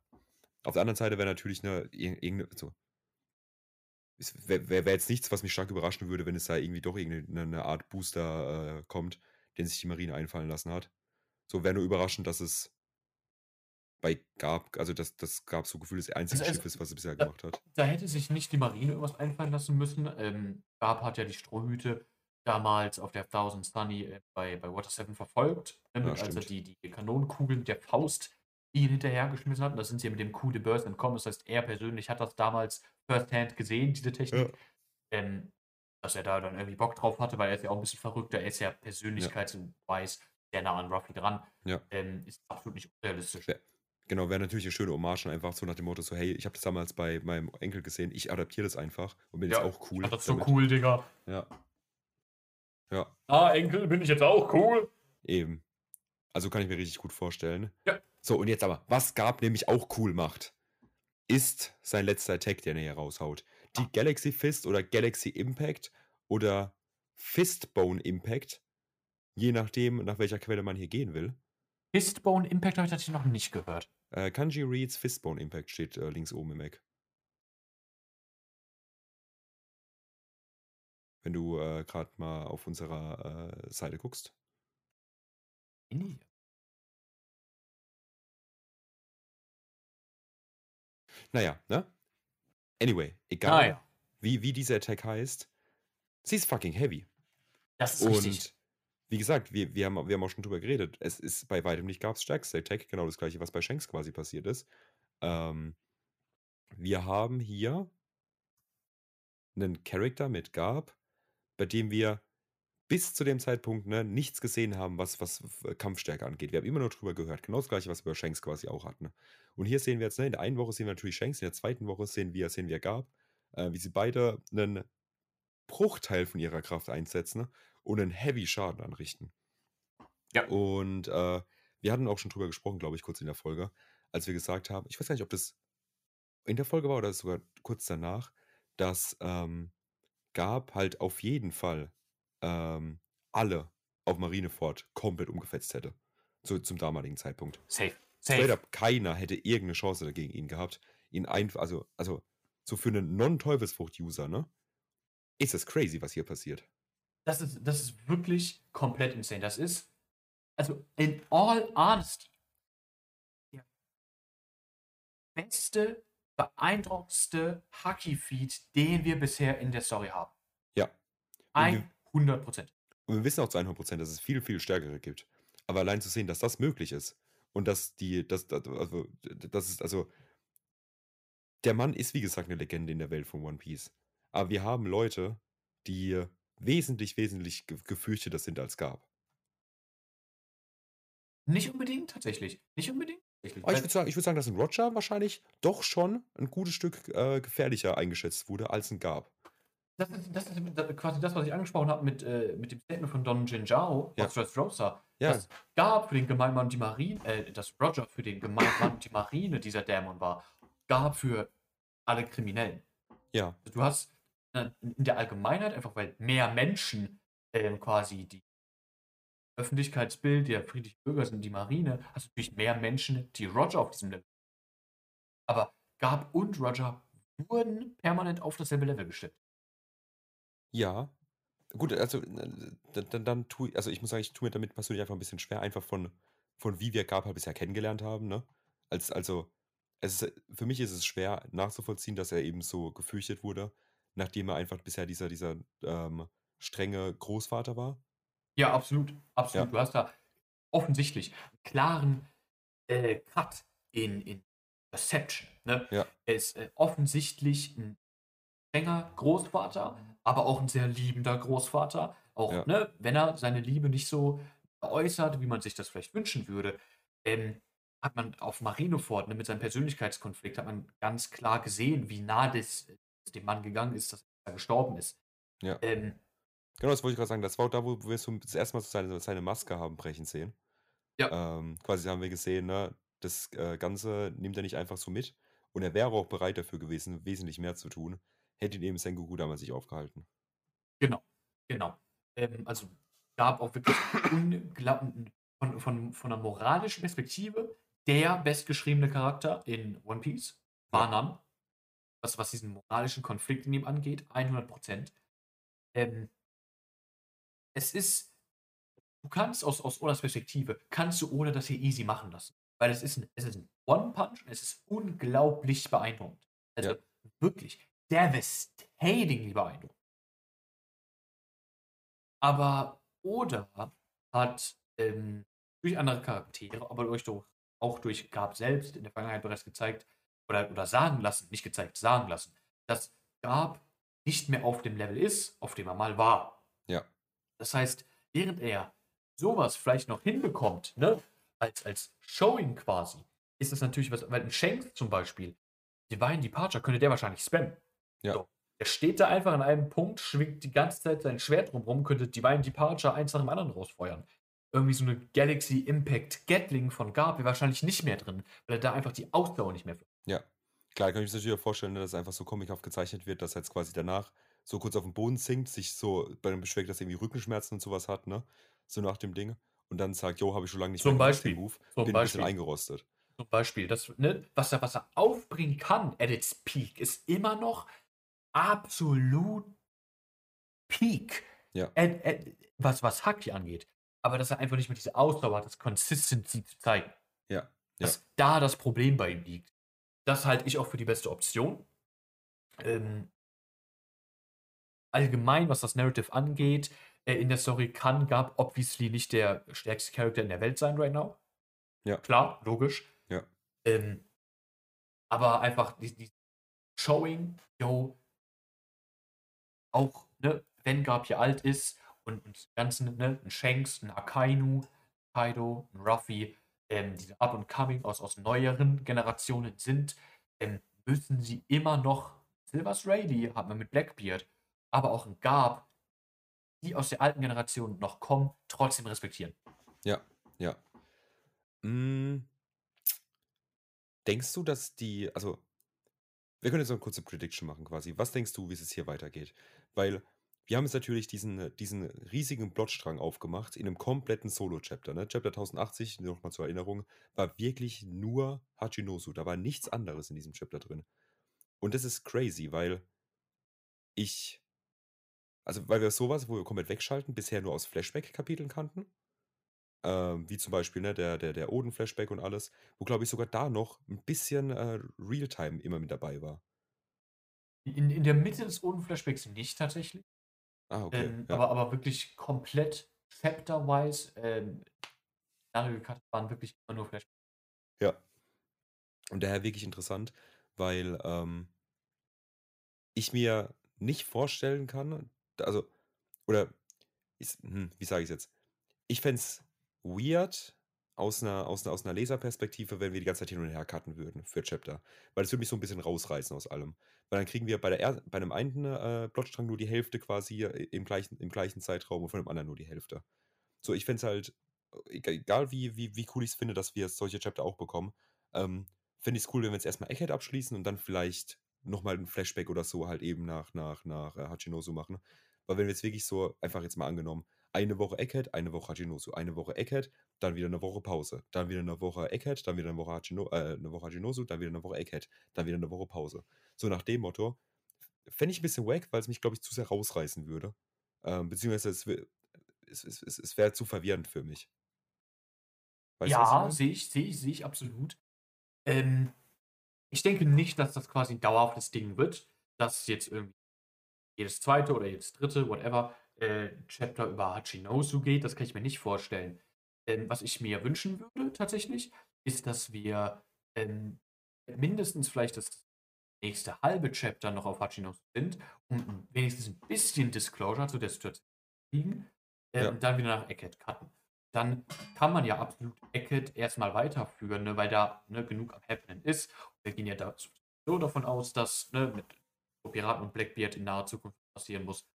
Auf der anderen Seite wäre natürlich eine, ir- irgendeine, so. Es wäre wär, jetzt nichts, was mich stark überraschen würde, wenn es da irgendwie doch irgendeine eine Art Booster äh, kommt, den sich die Marine einfallen lassen hat. So wäre nur überraschend, dass es bei Gab, also das, das Gab so Gefühl das einzige Also- Schiff ist, was es bisher da- gemacht hat. Da hätte sich nicht die Marine irgendwas einfallen lassen müssen. Ähm, Gab hat ja die Strohhüte damals auf der Thousand Sunny äh, bei, bei Water 7 verfolgt, ne, Ja, als er die, die Kanonenkugeln mit der Faust ihn hinterhergeschmissen hat. Und da sind sie ja mit dem Coup de Burst entkommen. Das heißt, er persönlich hat das damals firsthand gesehen, diese Technik. Ähm, dass er da dann irgendwie Bock drauf hatte, weil er ist ja auch ein bisschen verrückter. Er ist ja persönlichkeitsweise sehr nah an Ruffy dran. Ja. Ähm, ist absolut nicht unrealistisch. Genau, wäre natürlich eine schöne Hommage, einfach so nach dem Motto, so, hey, ich habe das damals bei meinem Enkel gesehen, ich adaptiere das einfach und bin Ja, jetzt auch cool. Das ist so cool, Digga. Ja. Ja, Ah, Enkel, bin ich jetzt auch cool. eben. Also kann ich mir richtig gut vorstellen. Ja. So, und jetzt aber, was Gab nämlich auch cool macht, ist sein letzter Attack, den er hier raushaut. Die Galaxy Fist oder Galaxy Impact oder Fistbone Impact, je nachdem, nach welcher Quelle man hier gehen will. Fistbone Impact habe ich tatsächlich noch nicht gehört. Äh, Kanji Reads Fistbone Impact steht äh, links oben im Eck. Wenn du äh, gerade mal auf unserer äh, Seite guckst. Nee. Naja, ne? Anyway, egal Ah ja, wie, wie dieser Attack heißt, sie ist fucking heavy. das ist Und richtig. Wie gesagt, wir, wir, haben, wir haben auch schon drüber geredet. Es ist bei weitem nicht Gabs stärkster Attack, genau das gleiche, was bei Shanks quasi passiert ist. Ähm, wir haben hier einen Charakter mit Gab, bei dem wir bis zu dem Zeitpunkt ne, nichts gesehen haben, was, was Kampfstärke angeht. Wir haben immer nur drüber gehört. Genau das gleiche, was wir bei Shanks quasi auch hatten. Ne? Und hier sehen wir jetzt, ne, in der einen Woche sehen wir natürlich Shanks, in der zweiten Woche sehen wir, sehen wir Gab, äh, wie sie beide einen Bruchteil von ihrer Kraft einsetzen ne, und einen Heavy Schaden anrichten. Ja. Und äh, wir hatten auch schon drüber gesprochen, glaube ich, kurz in der Folge, als wir gesagt haben, ich weiß gar nicht, ob das in der Folge war oder sogar kurz danach, dass ähm, Gab halt auf jeden Fall ähm, alle auf Marineford komplett umgefetzt hätte. Zu, zum damaligen Zeitpunkt. Safe. Straight Safe. up, keiner hätte irgendeine Chance dagegen ihn gehabt. Ihn einfach, also, also, so für einen Non-Teufelsfrucht-User, ne? Ist das crazy, was hier passiert. Das ist, das ist wirklich komplett insane. Das ist, also in all honesty, der beste, beeindruckendste Hacky-Feed, den wir bisher in der Story haben. Ja. Und wir, 100 Prozent. und wir wissen auch zu 100%, dass es viel, viel stärkere gibt. Aber allein zu sehen, dass das möglich ist und dass die, dass- also, das ist, also, der Mann ist, wie gesagt, eine Legende in der Welt von One Piece. Aber wir haben Leute, die wesentlich, wesentlich ge- gefürchteter sind als Gab. Nicht unbedingt, tatsächlich. Nicht unbedingt. Tatsächlich. Aber ich würde sagen, ich würd sagen, dass ein Roger wahrscheinlich doch schon ein gutes Stück äh, gefährlicher eingeschätzt wurde als ein Gab. Das ist, das ist das- quasi das, was ich angesprochen habe mit, äh, mit dem Statement von Don Jinjao Ja. aus Dressrosa. Ja. Das gab für den Gemeinmann die Marine, äh, dass Roger für den Gemeinmann die Marine dieser Dämon war, gab für alle Kriminellen. Ja, Du hast in der Allgemeinheit, einfach weil mehr Menschen ähm, quasi die Öffentlichkeitsbild der friedlichen Bürger sind, die Marine, hast du natürlich mehr Menschen, die Roger auf diesem Level. Aber Gab und Roger wurden permanent auf dasselbe Level gestellt. ja. Gut, also dann, dann, dann tue ich, also ich muss sagen, ich tue mir damit persönlich einfach ein bisschen schwer, einfach von, von wie wir Gab halt bisher kennengelernt haben, ne? Als, also, es ist, für mich ist es schwer nachzuvollziehen, dass er eben so gefürchtet wurde, nachdem er einfach bisher dieser, dieser ähm, strenge Großvater war. Ja, absolut. Absolut. Ja. Du hast da offensichtlich einen klaren äh, Cut in, in Perception. Ne? Ja. Er ist äh, offensichtlich ein strenger Großvater, aber auch ein sehr liebender Großvater. Auch Ja. ne, wenn er seine Liebe nicht so äußert, wie man sich das vielleicht wünschen würde, ähm, hat man auf Marineford ne, mit seinem Persönlichkeitskonflikt, hat man ganz klar gesehen, wie nah das, das dem Mann gegangen ist, dass er gestorben ist. Ja. Ähm, Genau, das wollte ich gerade sagen. Das war auch da, wo wir so das erste Mal seine, seine Maske haben brechen sehen. Ja. Ähm, quasi haben wir gesehen, ne, das äh, Ganze nimmt er nicht einfach so mit. Und er wäre auch bereit dafür gewesen, wesentlich mehr zu tun, hätte ihn eben Sengoku damals nicht aufgehalten. Genau, genau. Ähm, also gab auch wirklich von, von, von einer moralischen Perspektive der bestgeschriebene Charakter in One Piece, Ja. Banan, was, diesen moralischen Konflikt in ihm angeht, 100 Prozent. Ähm, es ist, du kannst aus, aus Odas Perspektive, kannst du Oda das hier easy machen lassen. Weil es ist ein, es ist ein One-Punch und es ist unglaublich beeindruckend. Also Ja. wirklich devastatingly beeindruckend. Aber Oda hat ähm, durch andere Charaktere, aber durch, auch durch Gab selbst in der Vergangenheit bereits gezeigt, oder, oder sagen lassen, nicht gezeigt, sagen lassen, dass Gab nicht mehr auf dem Level ist, auf dem er mal war. Ja. Das heißt, während er sowas vielleicht noch hinbekommt, ne, als, als Showing quasi, ist das natürlich was, weil ein Shanks zum Beispiel, Divine Departure könnte der wahrscheinlich spammen. Ja. So. Er steht da einfach an einem Punkt, schwingt die ganze Zeit sein Schwert drumherum, könnte Divine Departure eins nach dem anderen rausfeuern. Irgendwie so eine Galaxy Impact Gatling von Garb wäre wahrscheinlich nicht mehr drin, weil er da einfach die Ausdauer nicht mehr Ja. Klar, kann ich mir natürlich auch vorstellen, ne, dass es einfach so comichaft gezeichnet wird, dass er jetzt quasi danach so kurz auf den Boden sinkt, sich so bei dem beschwert, dass er irgendwie Rückenschmerzen und sowas hat, ne? So nach dem Ding. Und dann sagt, jo, habe ich schon lange nicht Zum gemacht, Beispiel. den Move. Zum Bin ein Beispiel. bisschen eingerostet. Zum Beispiel, das, ne, was, er, was er aufbringen kann at its peak, ist immer noch absolut peak. Ja. At, at, was, was Haki angeht. Aber dass er einfach nicht mehr diese Ausdauer hat, das Consistency zu zeigen. Ja. Dass da das Problem bei ihm liegt. Das halte ich auch für die beste Option. Ähm, allgemein, was das Narrative angeht, äh, in der Story kann Gab obviously nicht der stärkste Charakter in der Welt sein right now. Ja. Klar, logisch. Ja. Ähm, aber einfach die, die Showing, yo, auch, ne, wenn Gab hier alt ist und, und die ganzen, ne, ein Shanks, ein Akainu, Kaido, ein Ruffy, ähm, diese Up and Coming aus, aus neueren Generationen sind, ähm, müssen sie immer noch Silvers Rayleigh hat man mit Blackbeard, aber auch ein Gab, die aus der alten Generation noch kommen, trotzdem respektieren. Ja, ja. Mm, denkst du, dass die, also, wir können jetzt noch eine kurze Prediction machen quasi. Was denkst du, wie es hier weitergeht? Weil wir haben jetzt natürlich diesen, diesen riesigen Plotstrang aufgemacht in einem kompletten Solo-Chapter. Ne? Chapter 1080, nochmal zur Erinnerung, war wirklich nur Hachinosu. Da war nichts anderes in diesem Chapter drin. Und das ist crazy, weil ich, also weil wir sowas, wo wir komplett wegschalten, bisher nur aus Flashback-Kapiteln kannten. Ähm, wie zum Beispiel ne, der, der, der Oden-Flashback und alles, wo glaube ich sogar da noch ein bisschen äh, Realtime immer mit dabei war. In, in der Mitte des Oden-Flashbacks nicht tatsächlich. Ah, okay. Ähm, ja. aber, aber wirklich komplett chapter-wise. Ähm, Szenario waren wirklich immer nur Flashbacks. Ja. Und daher wirklich interessant, weil ähm, ich mir nicht vorstellen kann, also, oder, ist, hm, wie sage ich es jetzt? Ich fände es weird aus einer, aus, einer, aus einer Leserperspektive, wenn wir die ganze Zeit hin und her cutten würden für Chapter. Weil das würde mich so ein bisschen rausreißen aus allem. Weil dann kriegen wir bei, der er bei einem einen äh, Plotstrang nur die Hälfte quasi im gleichen, im gleichen Zeitraum und von dem anderen nur die Hälfte. So, ich fände es halt, egal wie, wie, wie cool ich es finde, dass wir solche Chapter auch bekommen, ähm, finde ich es cool, wenn wir jetzt erstmal Egghead abschließen und dann vielleicht nochmal ein Flashback oder so halt eben nach, nach, nach äh, Hachinosu machen. Weil wenn wir jetzt wirklich so, einfach jetzt mal angenommen, eine Woche Egghead, eine Woche Hachinosu, eine Woche Egghead, dann wieder eine Woche Pause, dann wieder eine Woche Egghead, dann wieder eine Woche, Hachino, äh, eine Woche Hachinosu, dann wieder eine Woche Egghead, dann wieder eine Woche Pause. So nach dem Motto, fände ich ein bisschen wack, weil es mich, glaube ich, zu sehr rausreißen würde. Ähm, beziehungsweise es, es, es, es, es wäre zu verwirrend für mich. Weißt ja, sehe ich, sehe ich, sehe ich absolut. Ähm, ich denke nicht, dass das quasi ein dauerhaftes Ding wird, dass jetzt irgendwie jedes zweite oder jedes dritte, whatever, äh, Chapter über Hachinosu geht. Das kann ich mir nicht vorstellen. Ähm, was ich mir wünschen würde tatsächlich, ist, dass wir ähm, mindestens vielleicht das nächste halbe Chapter noch auf Hachinosu sind, um wenigstens ein bisschen Disclosure zu der Situation zu kriegen äh, ja. und dann wieder nach Eckhead cutten. Dann kann man ja absolut Eckhead erstmal weiterführen, ne, weil da ne, genug am Happening ist. Wir gehen ja da so davon aus, dass ne, mit Piraten und Blackbeard in naher Zukunft passieren muss.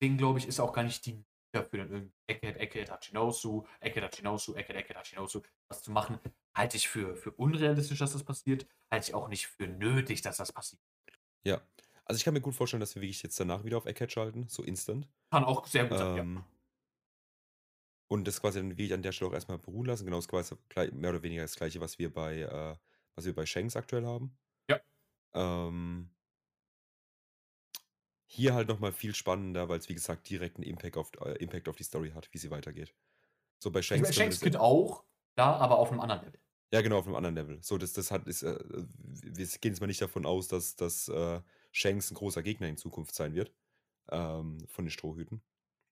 Deswegen glaube ich, ist auch gar nicht die dafür dann irgendwie Eckhead, Eckhead, Hachinosu, Eckhead, Hachinosu, Eckhead, Eckhead, Hachinosu, was zu machen, halte ich für, für unrealistisch, dass das passiert, halte ich auch nicht für nötig, dass das passiert. Ja, also ich kann mir gut vorstellen, dass wir wirklich jetzt danach wieder auf Eckhead schalten, so instant. Kann auch sehr gut sein, ähm, ja. Und das quasi dann wirklich an der Stelle auch erstmal beruhen lassen, genau das quasi mehr oder weniger das gleiche, was wir bei, äh, was wir bei Shanks aktuell haben. Ja. Ähm, hier halt nochmal viel spannender, weil es wie gesagt direkt einen Impact auf, äh, Impact auf die Story hat, wie sie weitergeht. So bei Shanks. Bei Shanks Kid auch, da, aber auf einem anderen Level. Ja, genau, auf einem anderen Level. So, das, das hat, ist, äh, wir gehen jetzt mal nicht davon aus, dass, dass äh, Shanks ein großer Gegner in Zukunft sein wird. Ähm, von den Strohhüten.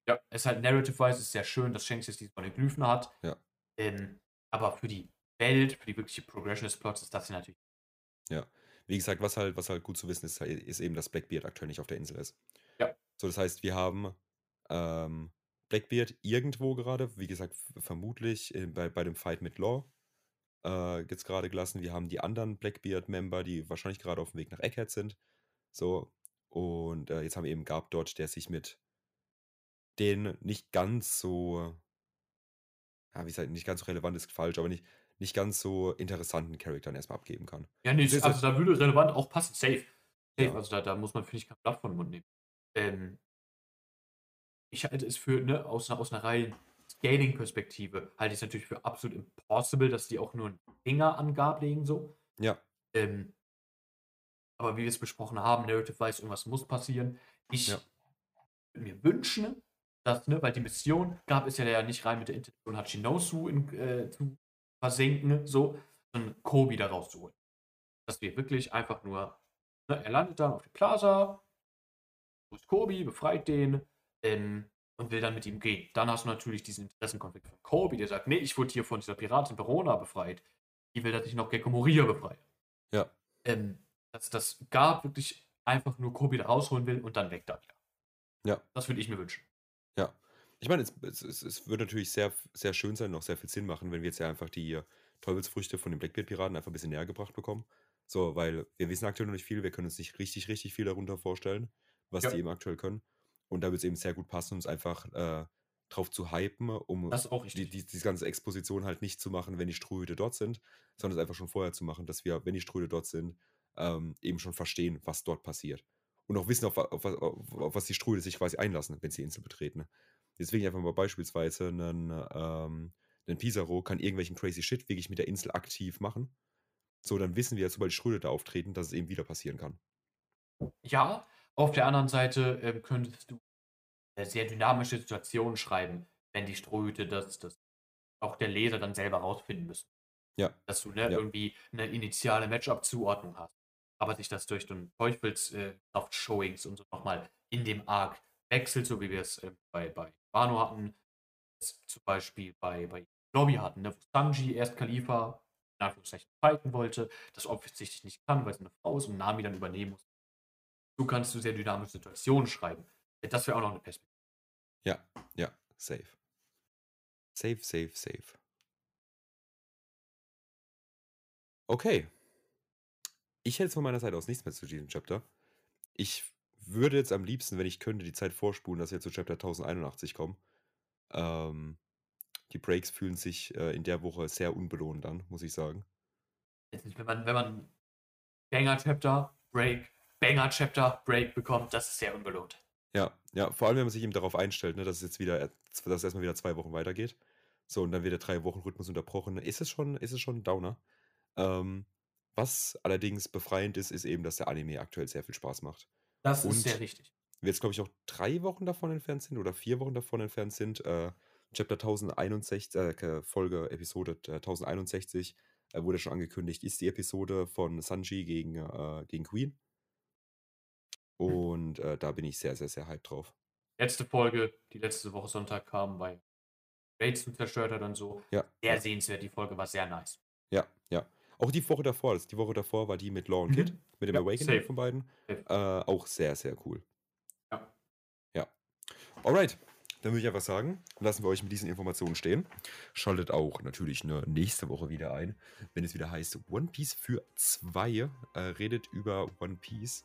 Ja, es ist halt narrative-wise ist sehr schön, dass Shanks jetzt diese Polyglyphen hat. Ja. Ähm, aber für die Welt, für die wirkliche Progression des Plots ist das hier natürlich. Ja. Wie gesagt, was halt, was halt gut zu wissen ist, ist eben, dass Blackbeard aktuell nicht auf der Insel ist. Ja. So, das heißt, wir haben ähm, Blackbeard irgendwo gerade, wie gesagt, vermutlich in, bei, bei dem Fight mit Law äh, jetzt gerade gelassen. Wir haben die anderen Blackbeard-Member, die wahrscheinlich gerade auf dem Weg nach Egghead sind. So, und äh, jetzt haben wir eben Garb dort, der sich mit den nicht ganz so, ja, wie gesagt, nicht ganz so relevant ist falsch, aber nicht, nicht ganz so interessanten Charakteren erstmal abgeben kann. Ja, nee, also da würde relevant auch passen, safe. safe. Ja. Also da, da muss man, finde ich, kein Blatt von den Mund nehmen. Ähm, ich halte es für, ne, aus einer, aus einer reinen Scaling-Perspektive, halte ich es natürlich für absolut impossible, dass die auch nur einen Finger an Gab legen, so. Ja. Ähm, aber wie wir es besprochen haben, Narrative-wise, irgendwas muss passieren. Ich ja. würde mir wünschen, dass, ne, weil die Mission gab es ja, ja nicht rein mit der Intention, Hachinosu in, äh, zu versenken, so, sondern Kobi da rauszuholen. Dass wir wirklich einfach nur, ne, er landet dann auf der Plaza, ist Kobi, befreit den, ähm, und will dann mit ihm gehen. Dann hast du natürlich diesen Interessenkonflikt von Kobe, der sagt, nee, ich wurde hier von dieser Piratin Verona befreit. Die will, dass ich noch Gecko Moria befreie. Ja. Ähm, dass das gab wirklich einfach nur Kobe da rausholen will und dann weg da wieder. Ja. Das würde ich mir wünschen. Ja. Ich meine, es, es, es, würde natürlich sehr, sehr schön sein, noch sehr viel Sinn machen, wenn wir jetzt ja einfach die äh, Teufelsfrüchte von den Blackbeard-Piraten einfach ein bisschen näher gebracht bekommen. So, weil wir wissen aktuell noch nicht viel, wir können uns nicht richtig, richtig viel darunter vorstellen, was Ja. die eben aktuell können. Und da wird es eben sehr gut passen, uns einfach äh, drauf zu hypen, um auch die, die, diese ganze Exposition halt nicht zu machen, wenn die Strohhüte dort sind, sondern es einfach schon vorher zu machen, dass wir, wenn die Strohhüte dort sind, ähm, eben schon verstehen, was dort passiert. Und auch wissen, auf, auf, auf, auf was die Strudel sich quasi einlassen, wenn sie die Insel betreten. Deswegen einfach mal beispielsweise einen, ähm, einen Pizarro kann irgendwelchen crazy Shit wirklich mit der Insel aktiv machen. So, dann wissen wir, sobald die Strudel da auftreten, dass es eben wieder passieren kann. Ja, auf der anderen Seite ähm, könntest du eine sehr dynamische Situationen schreiben, wenn die Strohhüte das, das auch der Leser dann selber rausfinden müssen. Ja. Dass du ne, Ja. irgendwie eine initiale Matchup-Zuordnung hast. Aber sich das durch den Teufelskraft-Showings und so nochmal in dem Arc wechselt, so wie wir es äh, bei, bei Wano hatten, zum Beispiel bei, bei Lobby hatten, ne, wo Sanji erst Khalifa in Anführungszeichen fighten wollte, das offensichtlich nicht kann, weil es eine Frau ist und Nami dann übernehmen muss. So kannst du sehr dynamische Situationen schreiben. Das wäre auch noch eine Perspektive. Ja, ja, safe. Safe, safe, safe. Okay. Ich hätte von meiner Seite aus nichts mehr zu diesem Chapter. Ich würde jetzt am liebsten, wenn ich könnte, die Zeit vorspulen, dass wir zu Chapter 1081 kommen. Ähm, die Breaks fühlen sich äh, in der Woche sehr unbelohnt an, muss ich sagen. Nicht, Wenn man, wenn man Banger-Chapter, Break, Banger-Chapter, Break bekommt, das ist sehr unbelohnt. Ja, ja, vor allem, wenn man sich eben darauf einstellt, ne, dass es jetzt wieder, dass es erstmal wieder zwei Wochen weitergeht. So, und dann wird der Drei-Wochen-Rhythmus unterbrochen. Ist es schon, ist es schon ein Downer. Ähm, was allerdings befreiend ist, ist eben, dass der Anime aktuell sehr viel Spaß macht. Das Und- ist sehr richtig. Wir jetzt, glaube ich, auch drei Wochen davon entfernt sind oder vier Wochen davon entfernt sind. Äh, Chapter 1061, äh, Folge, Episode äh, 1061, äh, wurde schon angekündigt, ist die Episode von Sanji gegen, äh, gegen Queen. Und äh, da bin ich sehr, sehr, sehr hyped drauf. Letzte Folge, die letzte Woche Sonntag kam, bei Raids zu zerstört hat und so. Ja, Sehr ja, sehenswert, die Folge war sehr nice. ja, ja. Auch die Woche davor, das, die Woche davor war die mit Law und Kid, Mhm. mit dem Ja, Awakening safe. von beiden. Äh, auch sehr, sehr cool. Ja. Ja. Alright, dann würde ich einfach sagen, lassen wir euch mit diesen Informationen stehen. Schaltet auch natürlich eine nächste Woche wieder ein, wenn es wieder heißt One Piece für zwei. Äh, redet über One Piece.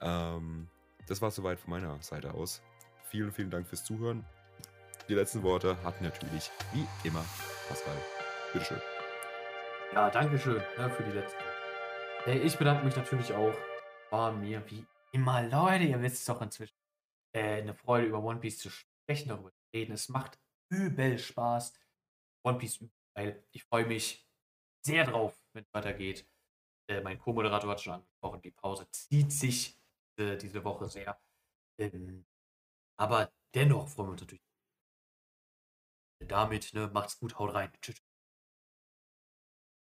Ähm, das war soweit von meiner Seite aus. Vielen, vielen Dank fürs Zuhören. Die letzten Worte hat natürlich wie immer Pascal. Bitteschön. Ja, danke schön ne, für die letzte. Äh, ich bedanke mich natürlich auch. War mir wie immer, Leute, ihr wisst es doch inzwischen, äh, eine Freude über One Piece zu sprechen, darüber zu reden. Es macht übel Spaß. One Piece übel geil. Ich freue mich sehr drauf, wenn es weitergeht. Äh, mein Co-Moderator hat schon angesprochen, die Pause zieht sich äh, diese Woche sehr. Ähm, aber dennoch freuen wir uns natürlich. Damit, ne, macht's gut, haut rein. Tschüss.